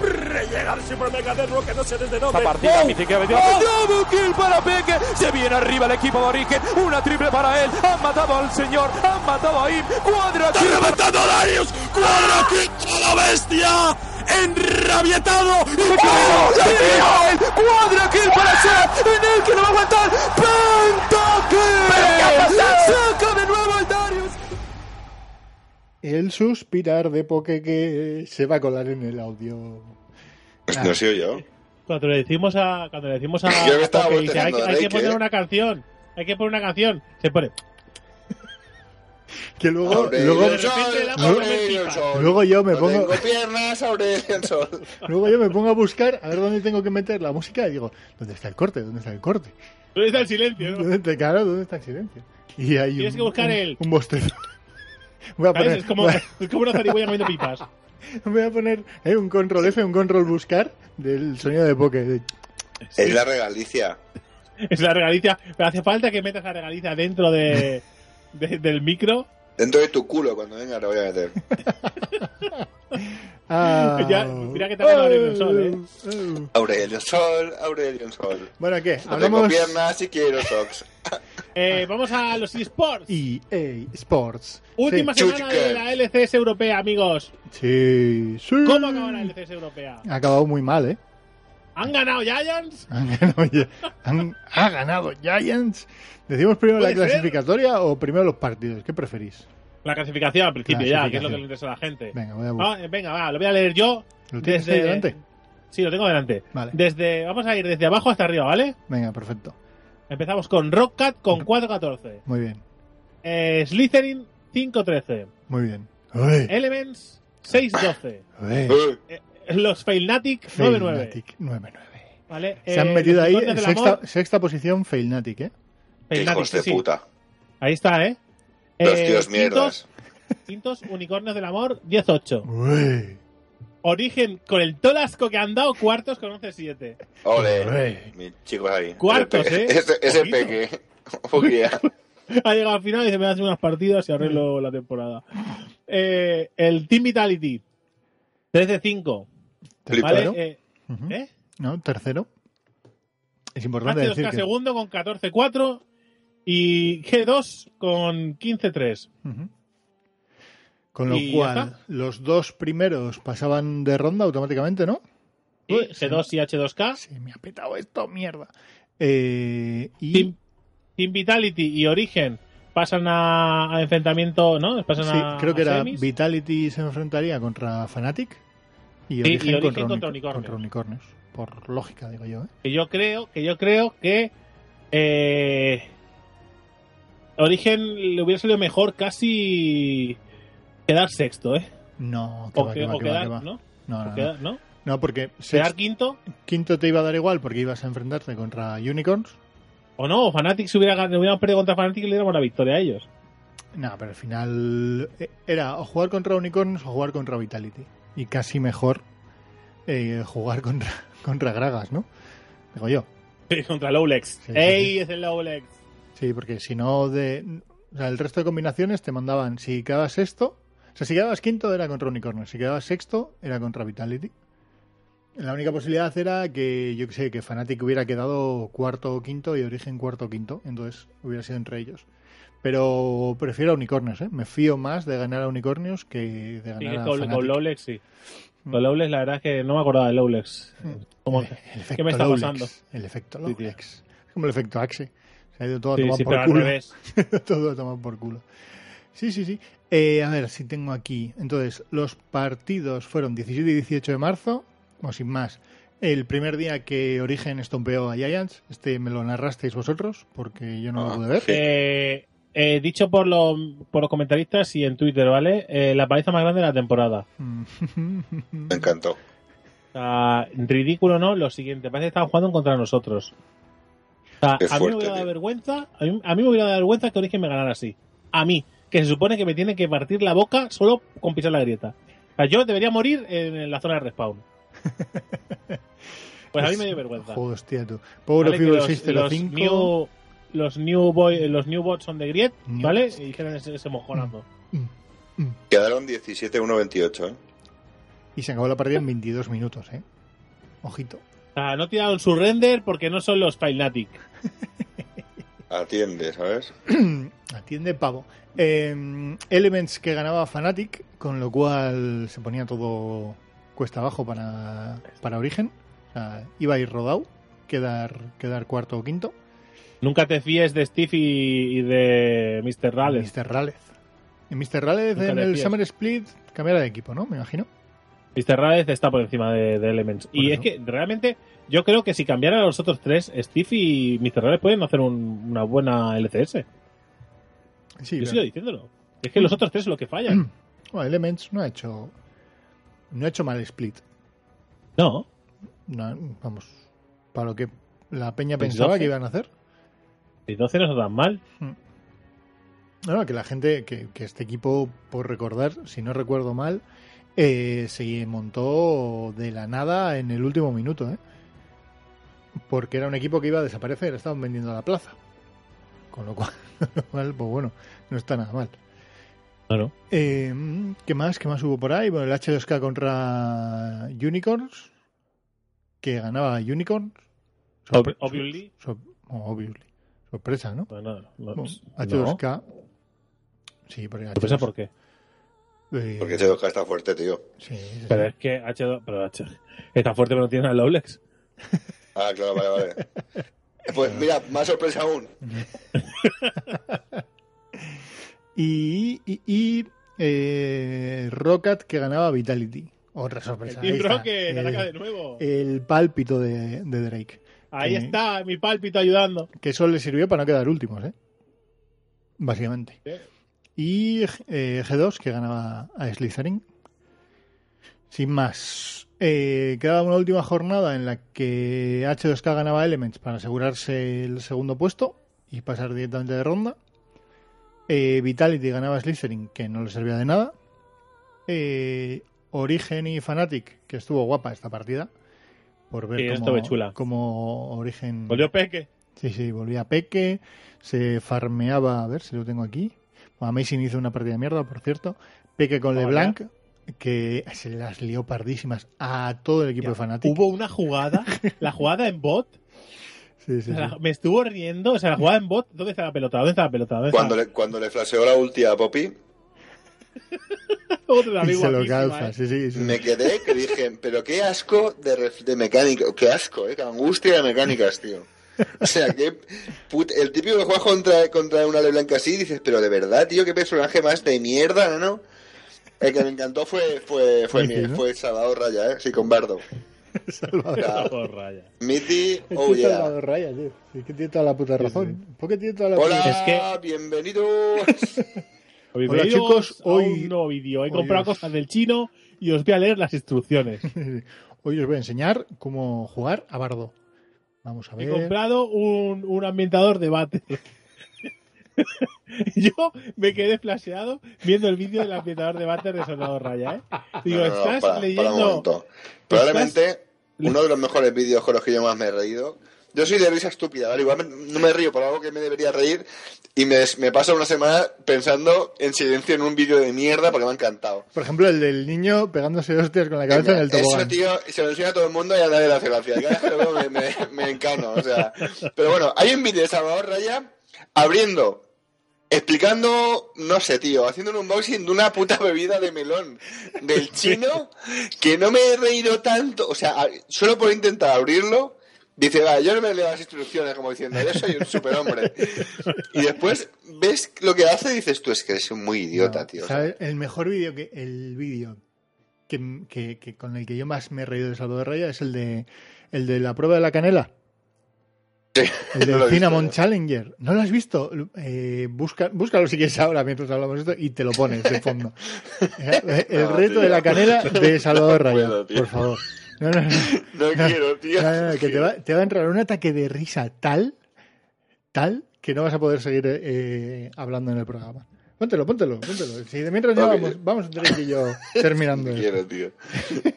¡Rellegar Super Mega Derro que no sé desde dónde! Esta partida, ¡Oh! Mithi que ha metido- ¡Oh! Double kill para Peque. Se viene arriba el equipo de origen. Una triple para él. Han matado al señor. Han matado a Im. Cuadra ¡Está reventando a Darius! ¡Cuadra la bestia! ¡Enrabietado! ¡Y kill! ¡Cuadra kill para Seth! En el que no va a aguantar. ¡Pentakill! ¡Saca de nuevo el Darius! El suspirar de Poke que se va a colar en el audio. Pues no soy yo. Cuando le decimos a cuando le decimos a, Yo que estaba a Poke, dice, hay, que- hay que Drake, poner ¿eh? una canción. Hay que poner una canción. Se pone. Que luego, Aurelio luego, sol. luego yo me No pongo, tengo piernas, el sol. luego yo me pongo a buscar a ver dónde tengo que meter la música y digo, ¿dónde está el corte? ¿Dónde está el corte? ¿Dónde está el silencio? no? ¿Dónde está, claro, ¿dónde está el silencio? Y hay Tienes un, que buscar un- el- un bostezo. Voy a poner, Es como, voy a- es como una zarigüeya comiendo pipas. voy a poner eh, un control F, un control buscar del sonido de Poke. de- Es la regalicia. Es la regalicia. Pero hace falta que metas la regalicia dentro de, de- del micro. Dentro de tu culo, cuando venga, lo voy a meter. Ah, Ya, mira que te ha ganado el sol, ¿eh? Aurelio el sol, Aurelio el sol. Bueno, ¿qué? No tengo Hablamos piernas y quiero socks. Eh, vamos a los eSports. EA Sports. Última Sí. semana de la LCS europea, amigos. Sí, sí. ¿Cómo acaba la LCS europea? Ha acabado muy mal, ¿eh? ¿Han ganado Giants? Han ganado, han- ha ganado Giants. ¿Decimos primero la clasificatoria o primero los partidos? ¿Qué preferís? La clasificación al principio ya, que es lo que le interesa a la gente. Venga, voy a buscar. Ah, venga, va, lo voy a leer yo. ¿Lo tienes desde- ahí delante? Sí, lo tengo delante. Vale. Desde, vamos a ir desde abajo hasta arriba, ¿vale? Venga, perfecto. Empezamos con Rockcat con 4.14. Muy bien, Eh, Slytherin 5.13. muy bien. Uy, Elements 6.12. uy. Eh, Eh, Los Failnatic 9.9. Failnatic 9-9. ¿Vale? Se han Eh, metido ahí en sexta, sexta posición Failnatic, ¿eh? Failnatic, hijos de sí. puta. Ahí está, ¿eh? Los Eh, tíos mierdas. Quintos, Unicornios del Amor 10.8. Uy, Origen con el tolasco que han dado, cuartos con 11.7. Ole, uy. mis chicos ahí. Cuartos, ¿eh? Ese, ese peque. Ha llegado al final y se me hacen unas partidas y arreglo la temporada. Eh, el Team Vitality 13-5. Tercero. ¿Vale? Eh. ¿eh? No, tercero. Es importante decir H2K que... segundo con 14-4 y G2 con 15-3. Ujú. Con lo cual, los dos primeros pasaban de ronda automáticamente, ¿no? Uy, G2 y H2K. Se me ha petado esto, mierda. Eh, y Team, Team Vitality y Origen pasan a, a enfrentamiento, ¿no? Pasan sí, a, creo que a era semis. Vitality se enfrentaría contra Fnatic y y Origen, contra, contra Unicornios. contra Unicornios. Por lógica, digo yo. ¿eh? Que yo creo que yo creo que eh, Origen le hubiera salido mejor casi quedar sexto, ¿eh? No, que O, va, que- que va, o que va, quedar, va. ¿no? No, no, no. quedar- ¿no? No, porque Quedar quinto quinto te iba a dar igual porque ibas a enfrentarte contra Unicorns. o no, se hubiera, hubiéramos perdido contra Fnatic y le diéramos la victoria a ellos. No, pero al final eh, era o jugar contra Unicorns o jugar contra Vitality. Y casi mejor eh, jugar contra, contra Gragas, ¿no? Digo yo. Sí, contra Lowlex. Sí, ¡Ey, sí. es el Lowlex! Sí, porque si no, de, o sea, el resto de combinaciones te mandaban, si quedabas sexto, o sea, si quedabas quinto era contra Unicorns, si quedabas sexto era contra Vitality. La única posibilidad era que, yo que sé, que Fnatic hubiera quedado cuarto o quinto y Origen cuarto o quinto, entonces hubiera sido entre ellos. Pero prefiero a Unicornios, ¿eh? Me fío más de ganar a Unicornios que de Sí, ganar a con, Fnatic. con Lowlex, sí. Mm. Con Lowlex, la verdad es que no me acordaba de Lowlex. ¿Cómo? El, ¿Qué me está Lowlex, pasando? El efecto Sí. Lowlex. Es como el efecto Axe. Se ha ido todo a Sí, tomar sí, por pero al culo. revés. Todo a tomar por culo. Sí, sí, sí. Eh, a ver si tengo aquí. Entonces, los partidos fueron 17 y 18 de marzo, o sin más. El primer día que Origen estompeó a Giants, este me lo narrasteis vosotros, porque yo no lo Ah, pude ver. sí. Eh, eh, dicho por, lo- por los comentaristas y en Twitter, ¿vale? Eh, la paliza más grande de la temporada. Me encantó. Ridículo, ¿no? Lo siguiente, parece que estaban jugando contra nosotros. O sea, a mí me hubiera dado vergüenza, a mí, a mí me hubiera dado vergüenza que Origen me ganara así. A mí, que se supone que me tiene que partir la boca solo con pisar la grieta. O sea, yo debería morir en la zona de respawn. Pues a mí me dio vergüenza. Joder, hostia, tú. Power ¿vale? los, 605. los new, los new boy, los new bots son de Griet, New ¿vale? Y dijeron ese, ese mojonazo. Quedaron 17-1-28, ¿eh? Y se acabó la partida en 22 minutos, ¿eh? Ojito. O sea, no tiraron su render porque no son los Fnatic. Atiende, ¿sabes? Atiende pavo. Eh, Elements que ganaba Fnatic, con lo cual se ponía todo cuesta abajo para, para Origen. O sea, iba a ir rodado, quedar, quedar cuarto o quinto. Nunca te fíes de Steve y, y de Mr. Rales. Mr. Ralez. En Mr. Nunca en el fíes. Summer Split cambiara de equipo, ¿no? Me imagino. Mr. Rales está por encima de, de Elements. Por y eso. es que realmente yo creo que si cambiaran a los otros tres, Steve y Mr. Rales pueden hacer un- una buena LCS. Sí, yo sigo diciéndolo. Es que los otros tres es lo que fallan. Bueno, Elements no ha hecho no ha hecho mal split. No. No, vamos, para lo que la peña pensaba 12. que iban a hacer. Y 12 no está tan mal. No, no, que la gente, que, que este equipo, por recordar, si no recuerdo mal, eh, se montó de la nada en el último minuto, ¿eh? Porque era un equipo que iba a desaparecer, estaban vendiendo la plaza. Con lo cual, pues bueno, no está nada mal. Claro. Eh, ¿Qué más? ¿Qué más hubo por ahí? Bueno, el H2K contra Unicorns, que ganaba Unicorns. Ob- obviously. obviously. Sorpresa, ¿no? Bueno, no, no. H2K. Sí, porque Sorpresa, H2K ¿por qué? eh, Porque ese Doka está fuerte, tío. sí, sí, Pero es que H2, pero H, está fuerte pero no tiene al Lowlex. Ah, claro, vale, vale. Pues mira, más sorpresa aún. Y, y, y, eh, Rocket que ganaba Vitality. Otra sorpresa. El Team. Rocket ataca de nuevo. el pálpito de, de Drake. Ahí está, mi pálpito ayudando. Que eso le sirvió para no quedar últimos, ¿eh? Básicamente. Y eh, G2 que ganaba a Slytherin. Sin más. Eh, quedaba una última jornada en la que H2K ganaba Elements para asegurarse el segundo puesto y pasar directamente de ronda. Eh, Vitality ganaba Slytherin, que no le servía de nada. Eh, Origen y Fnatic, que estuvo guapa esta partida. Por ver Sí, cómo, chula. cómo Origen. Volvió Peque. Sí, sí, volvía Peque, se farmeaba, a ver si lo tengo aquí. Bueno, Amazing hizo una partida de mierda, por cierto. Peque con LeBlanc, que se las lió pardísimas a todo el equipo Ya, de Fnatic. Hubo una jugada, la jugada en bot, Sí, sí, o sea, sí. la- me estuvo riendo, o sea, la jugada en bot, ¿dónde está la pelota? ¿Dónde está la pelota? ¿Dónde Cuando le, cuando le flasheó la ulti a Poppy, Otro Y amigo se lo guapísima, calza, ¿eh? sí, sí. sí. me quedé que dije, pero qué asco de, ref- de mecánica, qué asco, eh, qué angustia de mecánicas, tío. O sea, que put- el típico que juega contra, contra una LeBlanc así, dices, pero de verdad, tío, qué personaje más de mierda, ¿no? no? El que me encantó fue fue fue, Mickey, mi- ¿no? fue Salvador Raya, ¿eh? Sí, con Bardo. Salvador. Ya. Oh, raya. Mitty, Es oh yeah. Salvador Raya, tío. Es que tiene toda la puta razón. ¿Por qué tiene toda la Hola, puta Es que- bienvenidos. Bienvenidos chicos, a hoy- un nuevo vídeo. He hoy comprado os- cosas del chino y os voy a leer las instrucciones. Hoy os voy a enseñar cómo jugar a Bardo. Vamos a He ver. comprado un, un ambientador de bate. Yo me quedé flasheado viendo el vídeo del ambientador de bate de Salvador Raya, ¿eh? Digo, No, no, no, estás para- para un leyendo... Probablemente uno de los mejores vídeos con los que yo más me he reído. Yo soy de risa estúpida, ¿vale? Igual me- no me río por algo que me debería reír y me, me paso una semana pensando en silencio en un vídeo de mierda porque me ha encantado. Por ejemplo, el del niño pegándose hostias con la cabeza en el Eso, tobogán. tío, se lo enseña a todo el mundo y a nadie le hace gracia. Cada vez que lo veo me, me, me encano, o sea. Pero bueno, hay un vídeo de Salvador Raya abriendo, explicando, no sé, tío, haciendo un unboxing de una puta bebida de melón del chino que no me he reído tanto. O sea, solo por intentar abrirlo, dice, va, yo no me leo las instrucciones como diciendo, yo soy un superhombre. Y después ves lo que hace y dices, tú es que eres muy idiota, No, tío. ¿sabes? El mejor vídeo que el vídeo que, que- que con el que yo más me he reído de Salvador Raya es el de el de la prueba de la canela. Sí, El del Cinnamon visto. Challenger. ¿No lo has visto? Eh, busca, búscalo si quieres ahora mientras hablamos de esto y te lo pones de fondo. Eh, El No, reto tío. de la canela de Salvador Raya, puedo, por favor. No, no, no. No quiero, tío. No, no, no, que te va, te va a entrar un ataque de risa tal, tal, que no vas a poder seguir eh, hablando en el programa. Póntelo, póntelo, póntelo. Si de mientras ya Ok. vamos, vamos Drake y yo terminando. quiero, tío.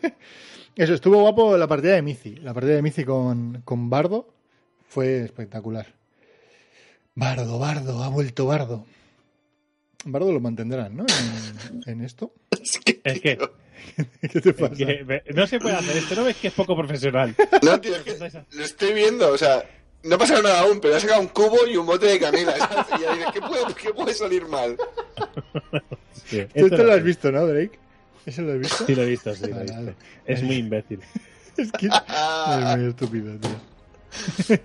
Eso, estuvo guapo la partida de Mizi. La partida de Mizi con, con Bardo fue espectacular. Bardo, Bardo, ha vuelto Bardo. Bardo lo mantendrán, ¿no? En, en esto. Es que, ¿Qué te pasa? que me- no se puede hacer esto, ¿no ves que es poco profesional? No, tío, es que lo estoy viendo, o sea, no pasa nada aún, pero ha sacado un cubo y un bote de canela. ¿sabes? Y ya dices, ¿qué puede, qué puede salir mal? Sí, Tú esto lo has visto, ¿no, Drake? ¿Eso lo has visto? Sí, lo he visto, sí, lo he Vale, visto. vale. Es muy imbécil. Es que es muy estúpido, tío.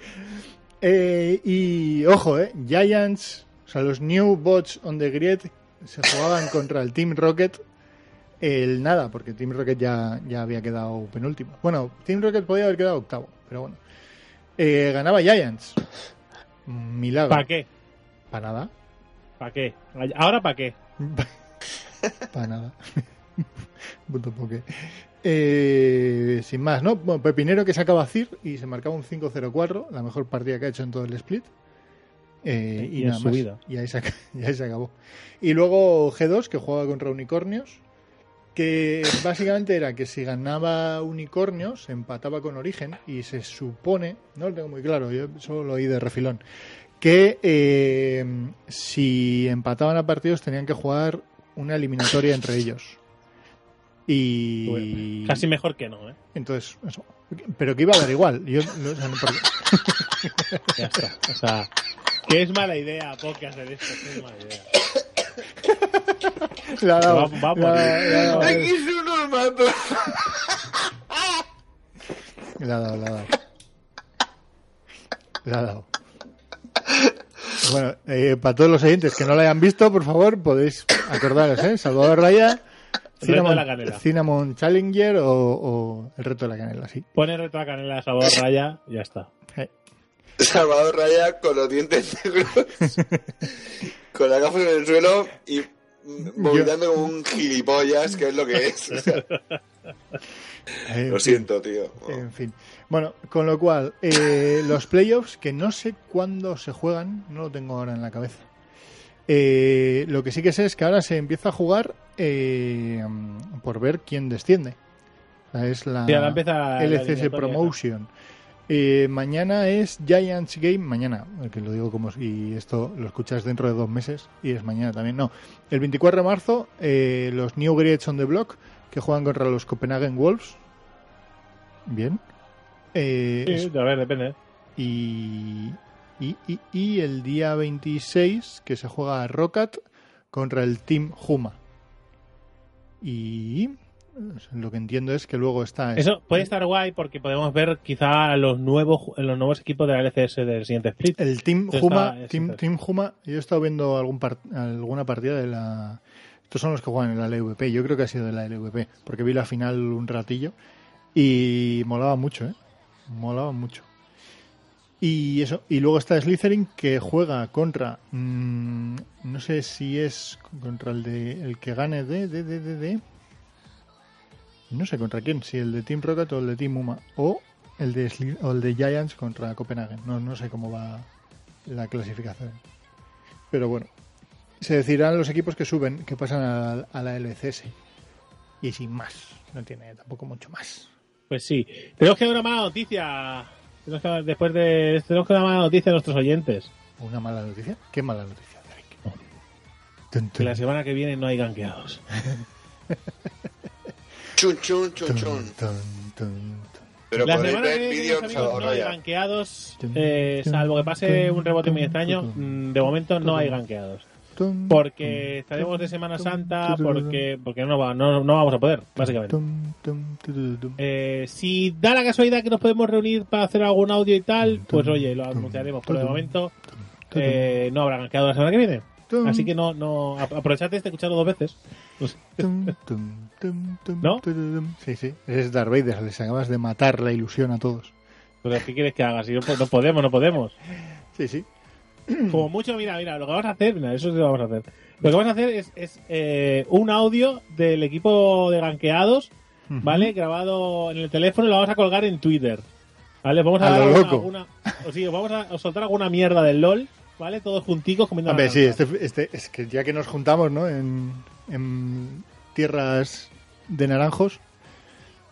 Eh, y ojo, eh, Giants, o sea, los New Bots on the Grid se jugaban contra el Team Rocket. El nada, porque Team Rocket ya, ya había quedado penúltimo. Bueno, Team Rocket podía haber quedado octavo, pero bueno. Eh, ganaba Giants. Milagro. ¿Para qué? Para nada. ¿Para qué? ¿Ahora para qué? Para nada. Punto poke. Eh, sin más, ¿no? Bueno, Pepinero que sacaba CIR y se marcaba un 5-0-4, la mejor partida que ha hecho en todo el split. Eh, y Y en nada más. Y ahí, se, y ahí se acabó. Y luego G2 que jugaba contra Unicornios, que básicamente era que si ganaba Unicornios se empataba con Origen y se supone, no lo tengo muy claro, yo solo lo oí de refilón, que eh, si empataban a partidos tenían que jugar una eliminatoria entre ellos. Y Bueno, Casi mejor que no, ¿eh? entonces, eso. Pero que iba a dar igual. Yo, no, o sea, no, porque- Ya está. O sea, que es mala idea, Poke, hacer esto. que es mala idea. Le ha dado- Va- va a le ha- morir. le ha dado- Aquí son unos matos. Le ha dado, le ha dado. Le ha dado. Bueno, eh, para todos los oyentes que no lo hayan visto, por favor, podéis acordaros, ¿eh? Salvador Raya, El reto de Cinnamon, la canela. Cinnamon Challenger o, o el reto de la canela, sí. Pone reto a canela a Salvador Raya y ya está. Eh, Salvador Raya con los dientes negros, con las gafas en el suelo y vomitando como un gilipollas, que es lo que es. O sea, eh, lo siento, tío. En fin. Bueno, con lo cual, eh, los playoffs, que no sé cuándo se juegan, no lo tengo ahora en la cabeza. Eh, lo que sí que sé es que ahora se empieza a jugar eh, por ver quién desciende. Es la Sí, ahora empieza la eliminatoria, Promotion. Eh, mañana es Giants Game, mañana, que lo digo como si esto lo escuchas dentro de dos meses y es mañana también. No, el 24 de marzo, eh, los New Grades on the Block que juegan contra los Copenhagen Wolves. Bien. Eh, es- Sí, a ver, depende. y, y, y- y el día 26 que se juega Rocket contra el Team Huma. Y lo que entiendo es que luego está Eso puede estar guay porque podemos ver quizá los nuevos los nuevos equipos de la LCS del siguiente split. el Team eso Team. Team Huma. Yo he estado viendo algún par- alguna partida de la. Estos son los que juegan en la LVP. Yo creo que ha sido de la LVP porque vi la final un ratillo y molaba mucho, ¿eh? Molaba mucho. Y eso, y luego está Slytherin que juega contra, mm, no sé si es contra el de el que gane de, de, de, de, de- no sé contra quién, si el de Team Rocket o el de Team Uma o el de Sly- o el de Giants contra Copenhagen. No, no sé cómo va la clasificación. Pero bueno, se decidirán los equipos que suben, que pasan a, a la LCS. Y sin más, no tiene tampoco mucho más. Pues sí. Tenemos que dar una mala noticia. Tenemos que, después de tenemos que dar una mala noticia a nuestros oyentes. ¿Una mala noticia? ¿Qué mala noticia, Derek? Que la semana que viene no hay ganqueados. Chun, chun, chun, chun. Pero la semana que viene, amigos, no hay ganqueados. eh, salvo que pase un rebote muy extraño. mm, De momento no hay ganqueados. Porque estaremos de Semana Santa. Porque, porque no, va- no, no vamos a poder, básicamente. Eh, si da la casualidad que nos podemos reunir para hacer algún audio y tal, pues oye, lo anunciaremos. Pero de momento eh, no habrá ganqueado la semana que viene. Así que no, no ap- aprovechad de escucharlo dos veces. Tum, ¿No? Sí, sí. Es Darth Vader. Les acabas de matar la ilusión a todos. Pero ¿qué quieres que haga? Si no, po- no podemos, no podemos. Sí, sí. Como mucho, mira, mira, lo que vamos a hacer, mira, eso sí lo vamos a hacer. Lo que vamos a hacer es, es, eh, un audio del equipo de ganqueados, ¿vale? Grabado en el teléfono y lo vamos a colgar en Twitter. ¿Vale? Vamos a, A dar lo alguna, loco. alguna- o sí, vamos a soltar alguna mierda del LOL, ¿vale? Todos junticos comiendo Hombre, la sí, este, este, es que ya que nos juntamos, ¿no? En, en tierras de naranjos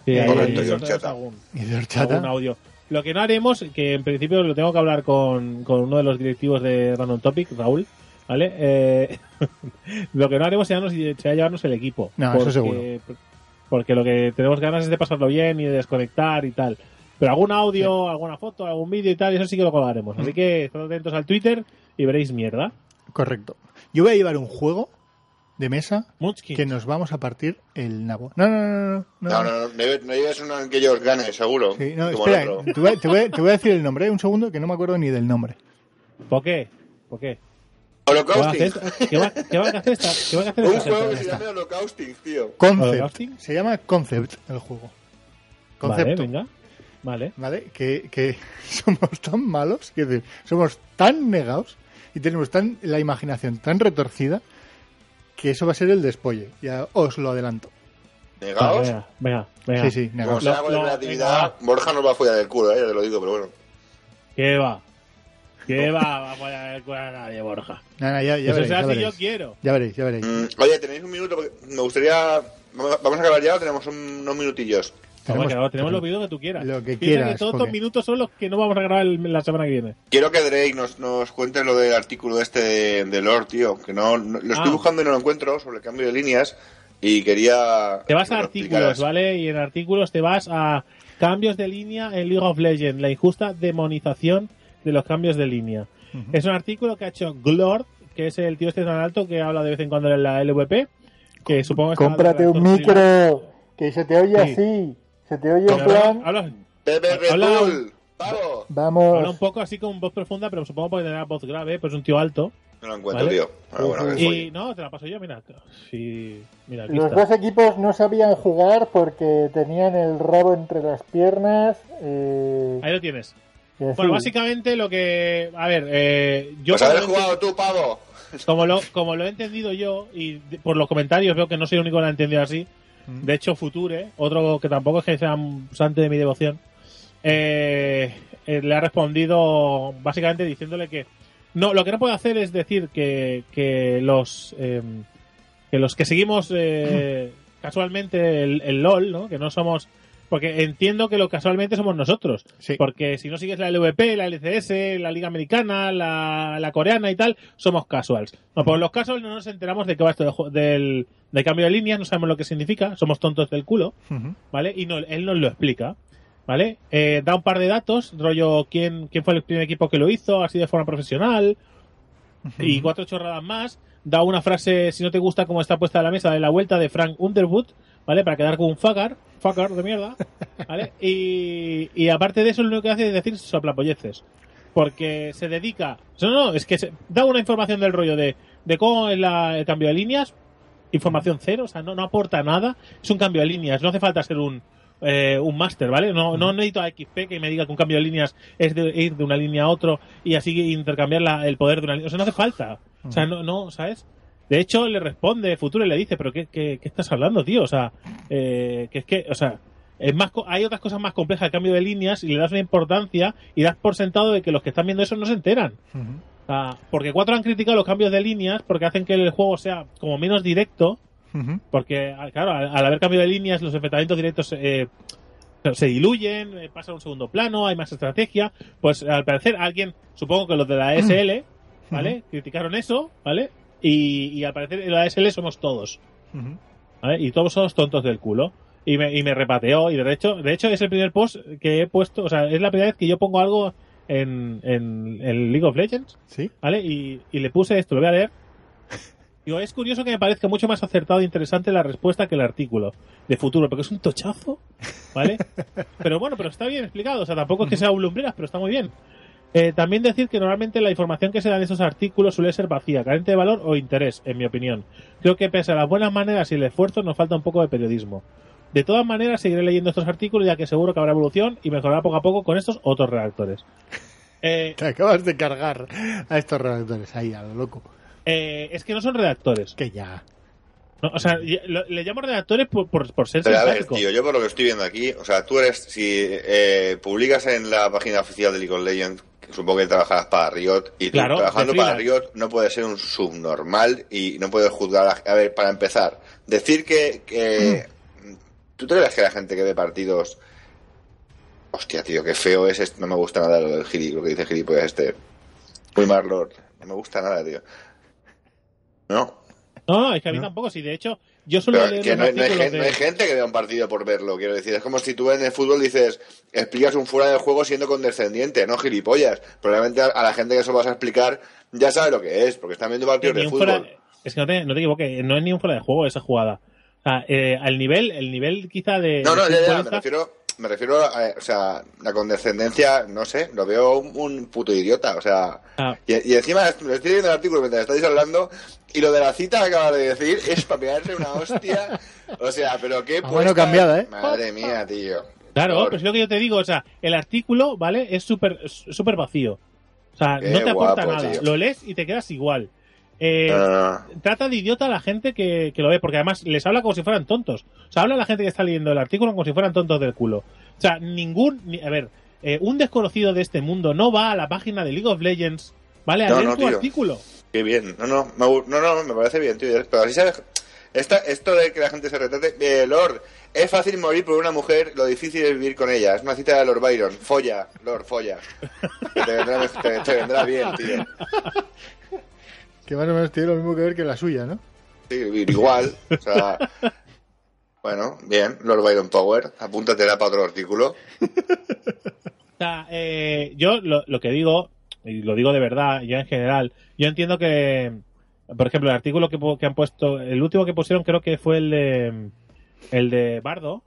Sí, ahí- Correcto, ahí y soltaremos horchata. algún- y de horchata. algún audio. Lo que no haremos, que en principio lo tengo que hablar con, con uno de los directivos de Random Topic, Raúl, ¿vale? Eh, lo que no haremos será, nos- será llevarnos el equipo. No, eso seguro. Porque lo que tenemos ganas es de pasarlo bien y de desconectar y tal. Pero algún audio, alguna foto, algún vídeo y tal, eso sí que lo colgaremos. Así que estad atentos al Twitter y veréis mierda. Correcto. Yo voy a llevar un juego de mesa Munchkin. que nos vamos a partir el nabo. No, no, no, no. no, No, no, no, no, no lleves uno en que yo os gane, seguro. Sí, no, espera, otro. te voy, a- te, voy te voy a decir el nombre, ¿eh? un segundo, que no me acuerdo ni del nombre. ¿Por qué? ¿Por qué? ¿Qué va a Holocausting. ¿Qué va, qué va a hacer esta? ¿Qué va a hacer Un juego que se llama Holocausting, tío. Concept. ¿Holocausting? Se llama Concept el juego. Vale, Concepto. venga. Vale. ¿vale? Que, que somos tan malos, decir, somos tan negados y tenemos tan la imaginación tan retorcida que eso va a ser el despolle. Ya os lo adelanto. Negaos. venga, venga, venga. Sí, sí, Como negados. sea con creatividad, venga, Borja nos va a follar el culo, eh, ya te lo digo, pero bueno. ¿Qué va? ¿Qué va? Va a fallar el culo a nadie, Borja. No, ya, ya Eso veréis, ya si yo veréis. quiero. Ya veréis, ya veréis. Mm, oye, tenéis un minuto, porque me gustaría... ¿Vamos vamos a acabar ya o tenemos un- unos minutillos? Tenemos- claro, tenemos los vídeos que tú quieras. Lo que Piensa quieras, que todos porque- estos minutos son los que no vamos a grabar el- la semana que viene. Quiero que Drake nos, nos cuente lo del artículo este de, de Lord, tío, que no, no- lo estoy Ah. buscando y no lo encuentro sobre el cambio de líneas y quería... Te vas a artículos, explicaras. ¿vale? Y en artículos te vas a cambios de línea en League of Legends, la injusta demonización de los cambios de línea. Es un artículo que ha hecho Glord, que es el tío este tan alto que habla de vez en cuando en la LVP, que supongo que Cómprate un micro, que se te oye Sí. así. Se te oye en plan, Habla, Red Bull, ¡Vamos! habla un poco así con voz profunda, pero supongo que tendrá voz grave, pues es un tío alto. No lo encuentro, Vale. tío. Pero bueno, que Y no, te la paso yo, mira. Sí, mira, aquí Los está. dos equipos no sabían jugar porque tenían el rabo entre las piernas. eh, Ahí lo tienes. Bueno, básicamente lo que. A ver, eh, yo. Pues haber como lo he jugado tú, pavo. como lo, como lo he entendido yo, y por los comentarios veo que no soy el único que lo ha entendido así. De hecho, Future, otro que tampoco es que sea un santo de mi devoción, eh, eh, le ha respondido básicamente diciéndole que no, lo que no puede hacer es decir que, que los eh, que los que seguimos eh, casualmente el, el LOL, ¿no? que no somos porque entiendo que lo casualmente somos nosotros. Sí. Porque si no sigues la LVP, la LCS, la Liga Americana, la, la coreana y tal, somos casuals. No, por los casuals no nos enteramos de qué va esto de del, del cambio de líneas, no sabemos lo que significa, somos tontos del culo. ¿vale? Y no, él nos lo explica. ¿Vale? Eh, da un par de datos, rollo quién, quién fue el primer equipo que lo hizo, así de forma profesional, y cuatro chorradas más. Da una frase, si no te gusta cómo está puesta la mesa, de la vuelta de Frank Underwood, ¿vale? Para quedar como un fucker, fucker de mierda, ¿vale? Y, y aparte de eso, lo único que hace es decir soplapolleces. Porque se dedica. No, no, es que se, da una información del rollo de, de cómo es la- el cambio de líneas, información cero, o sea, no, no aporta nada. Es un cambio de líneas, no hace falta ser un, eh, un máster, ¿vale? No, no necesito a XP que me diga que un cambio de líneas es de ir de una línea a otro y así intercambiar la- el poder de una línea. O sea, no hace falta. O sea, no, no, ¿sabes? De hecho, le responde Futuro y le dice, pero ¿qué, qué, qué estás hablando, tío? O sea, eh, que es que, o sea, es más, co- hay otras cosas más complejas el cambio de líneas y le das una importancia y das por sentado de que los que están viendo eso no se enteran. Porque cuatro han criticado los cambios de líneas porque hacen que el juego sea como menos directo porque, claro, al, al haber cambio de líneas, los enfrentamientos directos eh, se diluyen, eh, pasan a un segundo plano, hay más estrategia. Pues al parecer, alguien, supongo que los de la SL, ¿vale? Criticaron eso, ¿vale? Y, y al parecer en la SL somos todos. Y todos somos tontos del culo. Y me, y me repateó, y de hecho, de hecho es el primer post que he puesto, o sea, es la primera vez que yo pongo algo en, en, en League of Legends, Sí. ¿vale? Y, y le puse esto, lo voy a leer. Digo, es curioso que me parezca mucho más acertado e interesante la respuesta que el artículo de futuro, porque es un tochazo, ¿vale? pero bueno, pero está bien explicado, o sea, tampoco es que sea un lumbreras, pero está muy bien. Eh, también decir que normalmente la información que se da en esos artículos suele ser vacía, carente de valor o interés, en mi opinión. Creo que pese a las buenas maneras y el esfuerzo nos falta un poco de periodismo. De todas maneras, seguiré leyendo estos artículos ya que seguro que habrá evolución y mejorará poco a poco con estos otros redactores. Eh, Te acabas de cargar a estos redactores ahí, a lo loco. eh, es que no son redactores. Que ya. No, o sea, lo- le llamo redactores por, por, por ser Pero a ver, tío, yo por lo que estoy viendo aquí, o sea, tú eres, si eh, publicas en la página oficial de League of Legends, que supongo que trabajarás para Riot, y tú trabajando para. Riot no puedes ser un subnormal y no puedes juzgar a, a ver, para empezar, decir que, que ¿tú te crees que la gente que ve partidos Hostia, tío, qué feo es esto. No me gusta nada lo del gili, lo que dice gilipollas este. Muy Marlord. No me gusta nada, tío. No. No, no, es que a mí ¿No? tampoco. Sí, de hecho, yo Pero que los no, hay- no hay artículos gente, de- no hay gente que vea un partido por verlo, quiero decir. Es como si tú en el fútbol dices, explicas un fuera del juego siendo condescendiente, no gilipollas. Probablemente a, la gente que eso vas a explicar ya sabe lo que es, porque están viendo partidos de fútbol. fuera- es que no te, no te equivoques, no es ni un fuera de juego esa jugada. O sea, eh, al nivel, el nivel quizá de. No, no, de ya, ya, me refiero, me refiero a, o sea, la condescendencia, no sé, lo veo un, un puto idiota, o sea, Ah. y, y encima me estoy leyendo el artículo mientras estáis hablando, y lo de la cita que acabas de decir es para pegarse una hostia, o sea, pero qué A mano puesta- cambiada, ¿eh? Madre mía, tío. Claro, Por- pues es lo que yo te digo, o sea, el artículo, ¿vale? Es súper es súper vacío. O sea, Qué no te aporta guapo, nada. tío. Lo lees y te quedas igual. Eh, no. trata de idiota a la gente que, que lo ve, porque además les habla como si fueran tontos. O sea, habla a la gente que está leyendo el artículo como si fueran tontos del culo. O sea, ningún. ni- a ver, eh, un desconocido de este mundo no va a la página de League of Legends, ¿vale? A No, leer no, tu tío. artículo. Qué bien. No, no, me, no, no, me parece bien, tío. Pero así sabes. Esta, esto de que la gente se retrate. Eh, Lord, es fácil morir por una mujer, lo difícil es vivir con ella. Es una cita de Lord Byron. Folla, Lord, folla. Que te, vendrá, mej- te- te vendrá bien, tío. Que más o menos tiene lo mismo que ver que la suya, ¿no? Sí, igual. O sea. Bueno, bien, Lord Byron Power. Apúntatela para otro artículo. O sea, eh, yo lo, lo que digo, y lo digo de verdad, yo en general, yo entiendo que, por ejemplo, el artículo que, han puesto, el último que pusieron creo que fue el de, el de Bardo,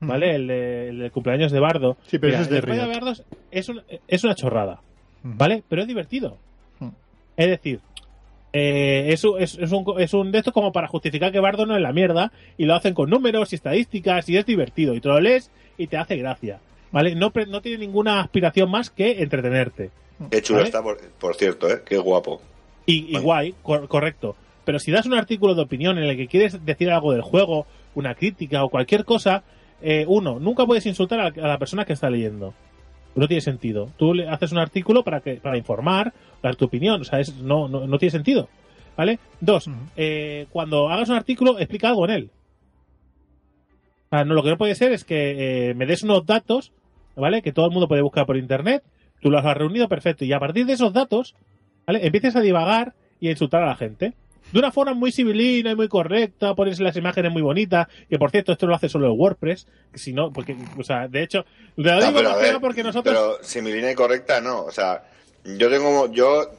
¿vale? El, de, el de cumpleaños de Bardo. Sí, pero Mira, eso es de Riot. Bardo es- es, un- es una chorrada. ¿vale? Pero es divertido. Mm. Es decir, eh, es, un- es, es un, es un de estos como para justificar que Bardo no es la mierda y lo hacen con números y estadísticas y es divertido y te lo lees y te hace gracia, ¿vale? No, tiene ninguna aspiración más que entretenerte. Qué chulo ¿Vale? está, por, por cierto, ¿eh? Qué guapo. Y, guay, cor- correcto. Pero si das un artículo de opinión en el que quieres decir algo del juego, una crítica o cualquier cosa, eh, uno, nunca puedes insultar a la persona que está leyendo. No tiene sentido. Tú le haces un artículo para que para informar, dar tu opinión. O sea, es, no, no, no tiene sentido. ¿Vale? Dos, eh, cuando hagas un artículo, explica algo en él. O sea, no, lo que no puede ser es que eh, me des unos datos, ¿vale? Que todo el mundo puede buscar por internet, tú los has reunido, perfecto, y a partir de esos datos, ¿vale? Empieces a divagar y a insultar a la gente. De una forma muy civilina y muy correcta, pones las imágenes muy bonitas, que por cierto, esto lo hace solo el WordPress, que si no, porque, o sea, de hecho, lo No, digo pero, más ver, porque nosotros, pero similar y correcta no. O sea, yo tengo. Yo,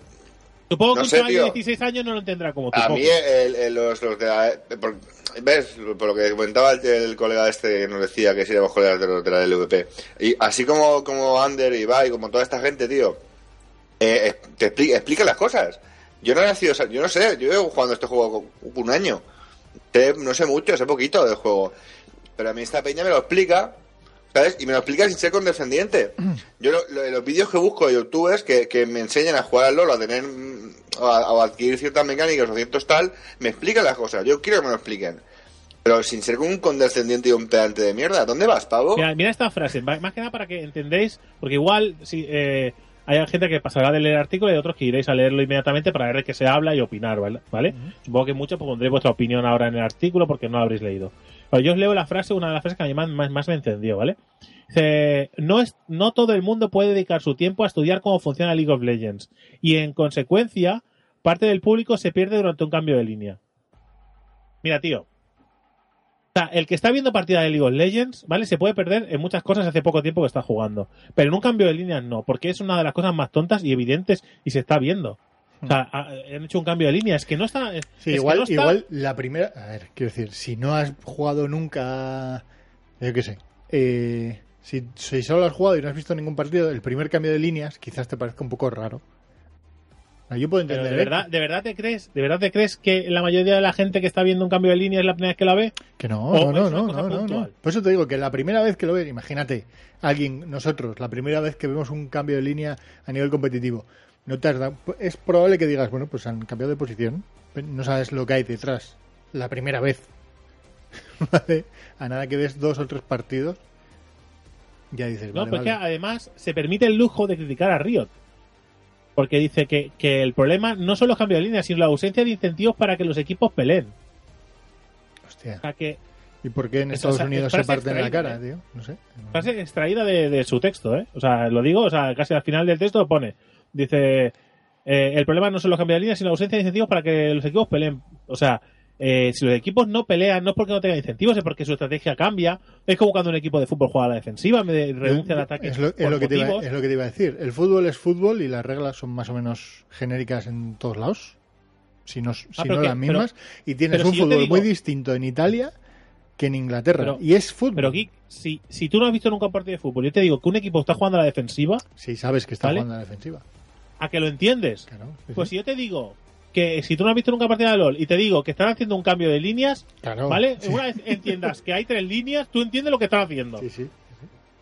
supongo que no un chaval de tío. 16 años no lo entenderá como tú. a mí, el, el- los, los de la- por- ¿Ves? Por lo que comentaba el, el colega este que nos decía que seríamos colegas de, de la LVP. Y así como, como Ander y Ibai, como toda esta gente, tío, eh, eh, te expli- explica las cosas. Yo no he nacido, o sea, yo no sé, yo llevo jugando este juego un año. No sé mucho, sé poquito del juego. Pero a mí esta peña me lo explica, ¿sabes? Y me lo explica sin ser condescendiente. Yo lo- lo- los vídeos que busco de youtubers que, que me enseñan a jugar al LoL, a tener, mm, o a, o adquirir ciertas mecánicas o ciertos tal, me explican las cosas. Yo quiero que me lo expliquen. Pero sin ser un condescendiente y un pedante de mierda. ¿Dónde vas, pavo? Mira, mira esta frase, más que nada para que entendáis, porque igual si, eh, hay gente que pasará de leer el artículo y otros que iréis a leerlo inmediatamente para ver de qué se habla y opinar, ¿vale? ¿Vale? Supongo que muchos pues, pondréis vuestra opinión ahora en el artículo porque no lo habréis leído. Pero yo os leo la frase, una de las frases que a mí más, más, más me encendió, ¿vale? Dice, no, es, no todo el mundo puede dedicar su tiempo a estudiar cómo funciona League of Legends y en consecuencia parte del público se pierde durante un cambio de línea. Mira, tío, sea, el que está viendo partida de League of Legends, ¿vale? Se puede perder en muchas cosas hace poco tiempo que está jugando. Pero en un cambio de líneas no, porque es una de las cosas más tontas y evidentes y se está viendo. O sea, ha- han hecho un cambio de línea. Es que no está. Sí, igual, no está- igual la primera. A ver, quiero decir, si no has jugado nunca. Yo qué sé. eh, si, si solo has jugado y no has visto ningún partido, el primer cambio de líneas quizás te parezca un poco raro. Yo puedo entender de ¿eh? verdad, ¿De verdad te crees? ¿De verdad te crees que la mayoría de la gente que está viendo un cambio de línea es la primera vez que la ve? que no, no, no, no, no, no. Por eso te digo que la primera vez que lo ves, imagínate, alguien, nosotros, la primera vez que vemos un cambio de línea a nivel competitivo, no te has dado- es probable que digas, bueno, pues han cambiado de posición, no sabes lo que hay detrás. La primera vez. ¿Vale? A nada que ves dos o tres partidos, ya dices, No, vale, pues vale. que además se permite el lujo de criticar a Riot. Porque dice que, que el problema no son los cambios de línea, sino la ausencia de incentivos para que los equipos peleen. Hostia. O sea, que ¿Y por qué en Estados esa- Unidos se parten la cara, tío? No sé. frase extraída de, de su texto, ¿eh? O sea, lo digo, o sea, casi al final del texto pone, dice, eh, el problema no son los cambios de línea, sino la ausencia de incentivos para que los equipos peleen. O sea, eh, si los equipos no pelean, no es porque no tengan incentivos, es porque su estrategia cambia. Es como cuando un equipo de fútbol juega a la defensiva, en vez de renuncia al ataque. Es lo, es por lo que te iba, motivos. es lo que te iba a decir. El fútbol es fútbol y las reglas son más o menos genéricas en todos lados. Si no, si Ah, no las mismas. y tienes un si fútbol digo- muy distinto en Italia que en Inglaterra. Pero- y es fútbol. Pero, Geek, si, si tú no has visto nunca un partido de fútbol, yo te digo que un equipo está jugando a la defensiva, Si sabes que está ¿Vale? jugando a la defensiva. a que lo entiendes. Claro. sí, Pues sí. si yo te digo que si tú no has visto nunca partida de LOL y te digo que están haciendo un cambio de líneas, Claro, ¿vale? sí. Una vez entiendas que hay tres líneas, tú entiendes lo que están haciendo. Sí, sí.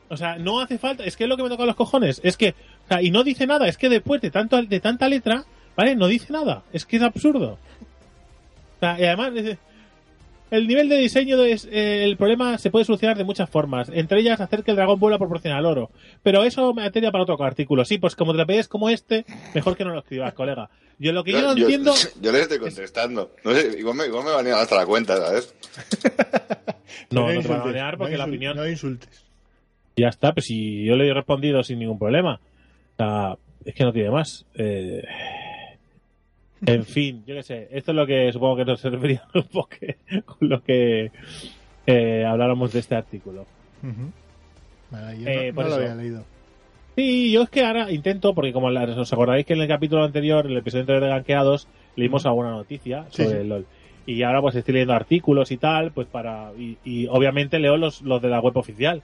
O sea, no hace falta, es que es lo que me toca los cojones, es que, o sea, y no dice nada, es que después de tanto de tanta letra, ¿vale? No dice nada, es que es absurdo. O sea, y además, el nivel de diseño es, eh, el problema se puede solucionar de muchas formas, entre ellas hacer que el dragón vuela proporcional oro. Pero eso materia para otro artículo. Sí, pues como te lo pides como este, mejor que no lo escribas, colega. Yo lo que yo, no entiendo, yo les estoy contestando. No sé, igual me, igual me van a hasta la cuenta, ¿sabes? no, no te van a banear porque no la opinión No insultes. Ya está, pues si yo le he respondido sin ningún problema. O sea, es que no tiene más. Eh, En fin, yo qué sé. Esto es lo que supongo que nos serviría un poco con lo que eh, habláramos de este artículo. Ujú. Vale, yo Eh, no, por no lo eso. había leído. Sí, yo es que ahora intento, porque como la- os acordáis que en el capítulo anterior, el episodio anterior de Ganqueados, leímos alguna noticia sobre sí. el LOL. Y ahora pues estoy leyendo artículos y tal, pues para... Y, y obviamente leo los, los de la web oficial.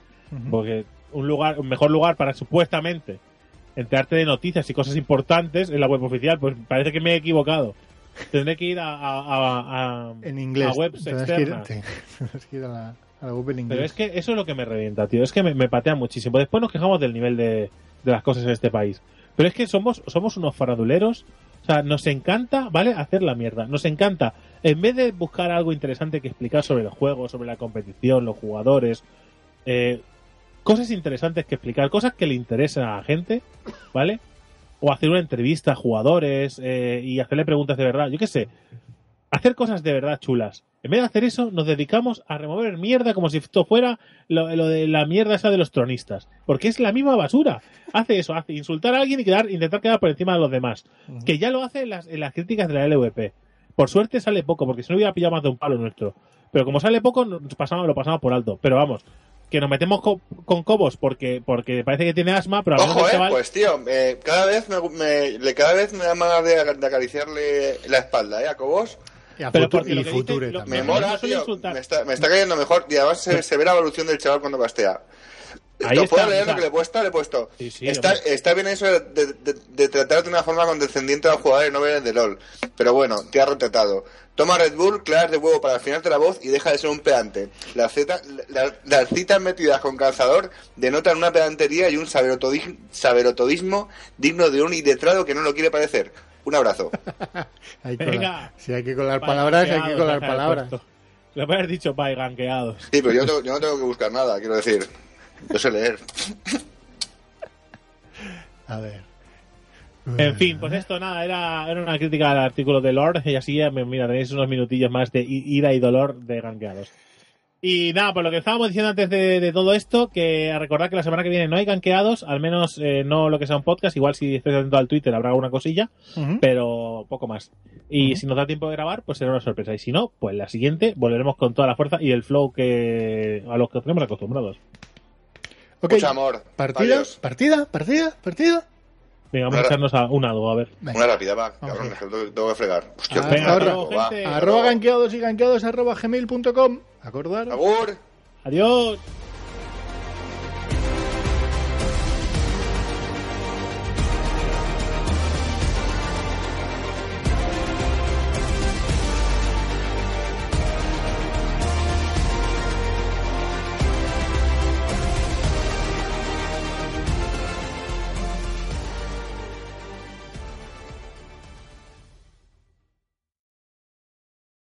Porque un lugar, un mejor lugar para supuestamente enterarte de noticias y cosas importantes en la web oficial, pues parece que me he equivocado. Tendré que ir a, a, a- a- En inglés. a webs Tendrás que ir, que ir a la, a la web en inglés. Pero es que eso es lo que me revienta, tío. Es que me, me patea muchísimo. Después nos quejamos del nivel de, de las cosas en este país. Pero es que somos, somos unos faraduleros. O sea, nos encanta, ¿vale? Hacer la mierda. Nos encanta. En vez de buscar algo interesante que explicar sobre el juego, sobre la competición, los jugadores, eh, cosas interesantes que explicar, cosas que le interesen a la gente, ¿vale? O hacer una entrevista a jugadores eh, y hacerle preguntas de verdad. Yo qué sé. hacer cosas de verdad chulas. En vez de hacer eso, nos dedicamos a remover mierda como si esto fuera lo, lo de la mierda esa de los tronistas. Porque es la misma basura. Hace eso, hace insultar a alguien y quedar, intentar quedar por encima de los demás. Que ya lo hace en las, en las críticas de la LVP. Por suerte sale poco, porque si no hubiera pillado más de un palo nuestro. Pero como sale poco, nos pasamos, lo pasamos por alto. Pero vamos, que nos metemos co- con Cobos porque, porque parece que tiene asma, pero al menos Ojo, el eh, chaval- pues tío, eh, cada vez me, me- le- cada vez me da más de, de acariciarle la espalda, ¿eh? A Cobos. Y, a Pero Futu- porque y lo que dice- lo-. Me mola, tío. Me está, me está cayendo mejor y además se, se ve la evolución del chaval cuando castea. Ahí ¿Lo está, puedo leer sea- lo que le he puesto? Le he puesto. Sí, sí, está, está bien eso de, de- de- tratar de una forma condescendiente a los jugadores no ven de LOL. Pero bueno, te ha retratado. Toma Red Bull, claras de huevo para afinarte la voz y deja de ser un pedante. Las, zeta- la- las citas metidas con calzador denotan una pedantería y un saberotodi- saberotodismo digno de un iletrado que no lo quiere parecer. Un abrazo. Hay Venga. colar- Si hay que colar palabras, hay que colar palabras. Le puedes haber dicho bye ganqueados. Sí, pero yo, tengo- yo no tengo que buscar nada, quiero decir. Yo sé leer. A ver. En fin, pues esto nada, era, era una crítica al artículo de Lord y así ya, mira, tenéis unos minutillos más de ira y dolor de ganqueados. Y nada, pues lo que estábamos diciendo antes de, de todo esto, que a recordar que la semana que viene no hay ganqueados, al menos eh, no lo que sea un podcast, igual si estáis atento al Twitter habrá alguna cosilla, pero poco más. Y si nos da tiempo de grabar, pues será una sorpresa. Y si no, pues la siguiente volveremos con toda la fuerza y el flow que a los que tenemos acostumbrados. Ok. Mucho amor. Partida, Adiós. partida, partida, partida. Venga, vamos a echarnos a un algo, a ver. Venga. Una rápida, va, cabrón, tengo, tengo que fregar. Hostia, Ah, hasta ahora. va. gente. Arroba ganqueados y ganqueados arroba gmail.com. Acordar. Agur. Adiós.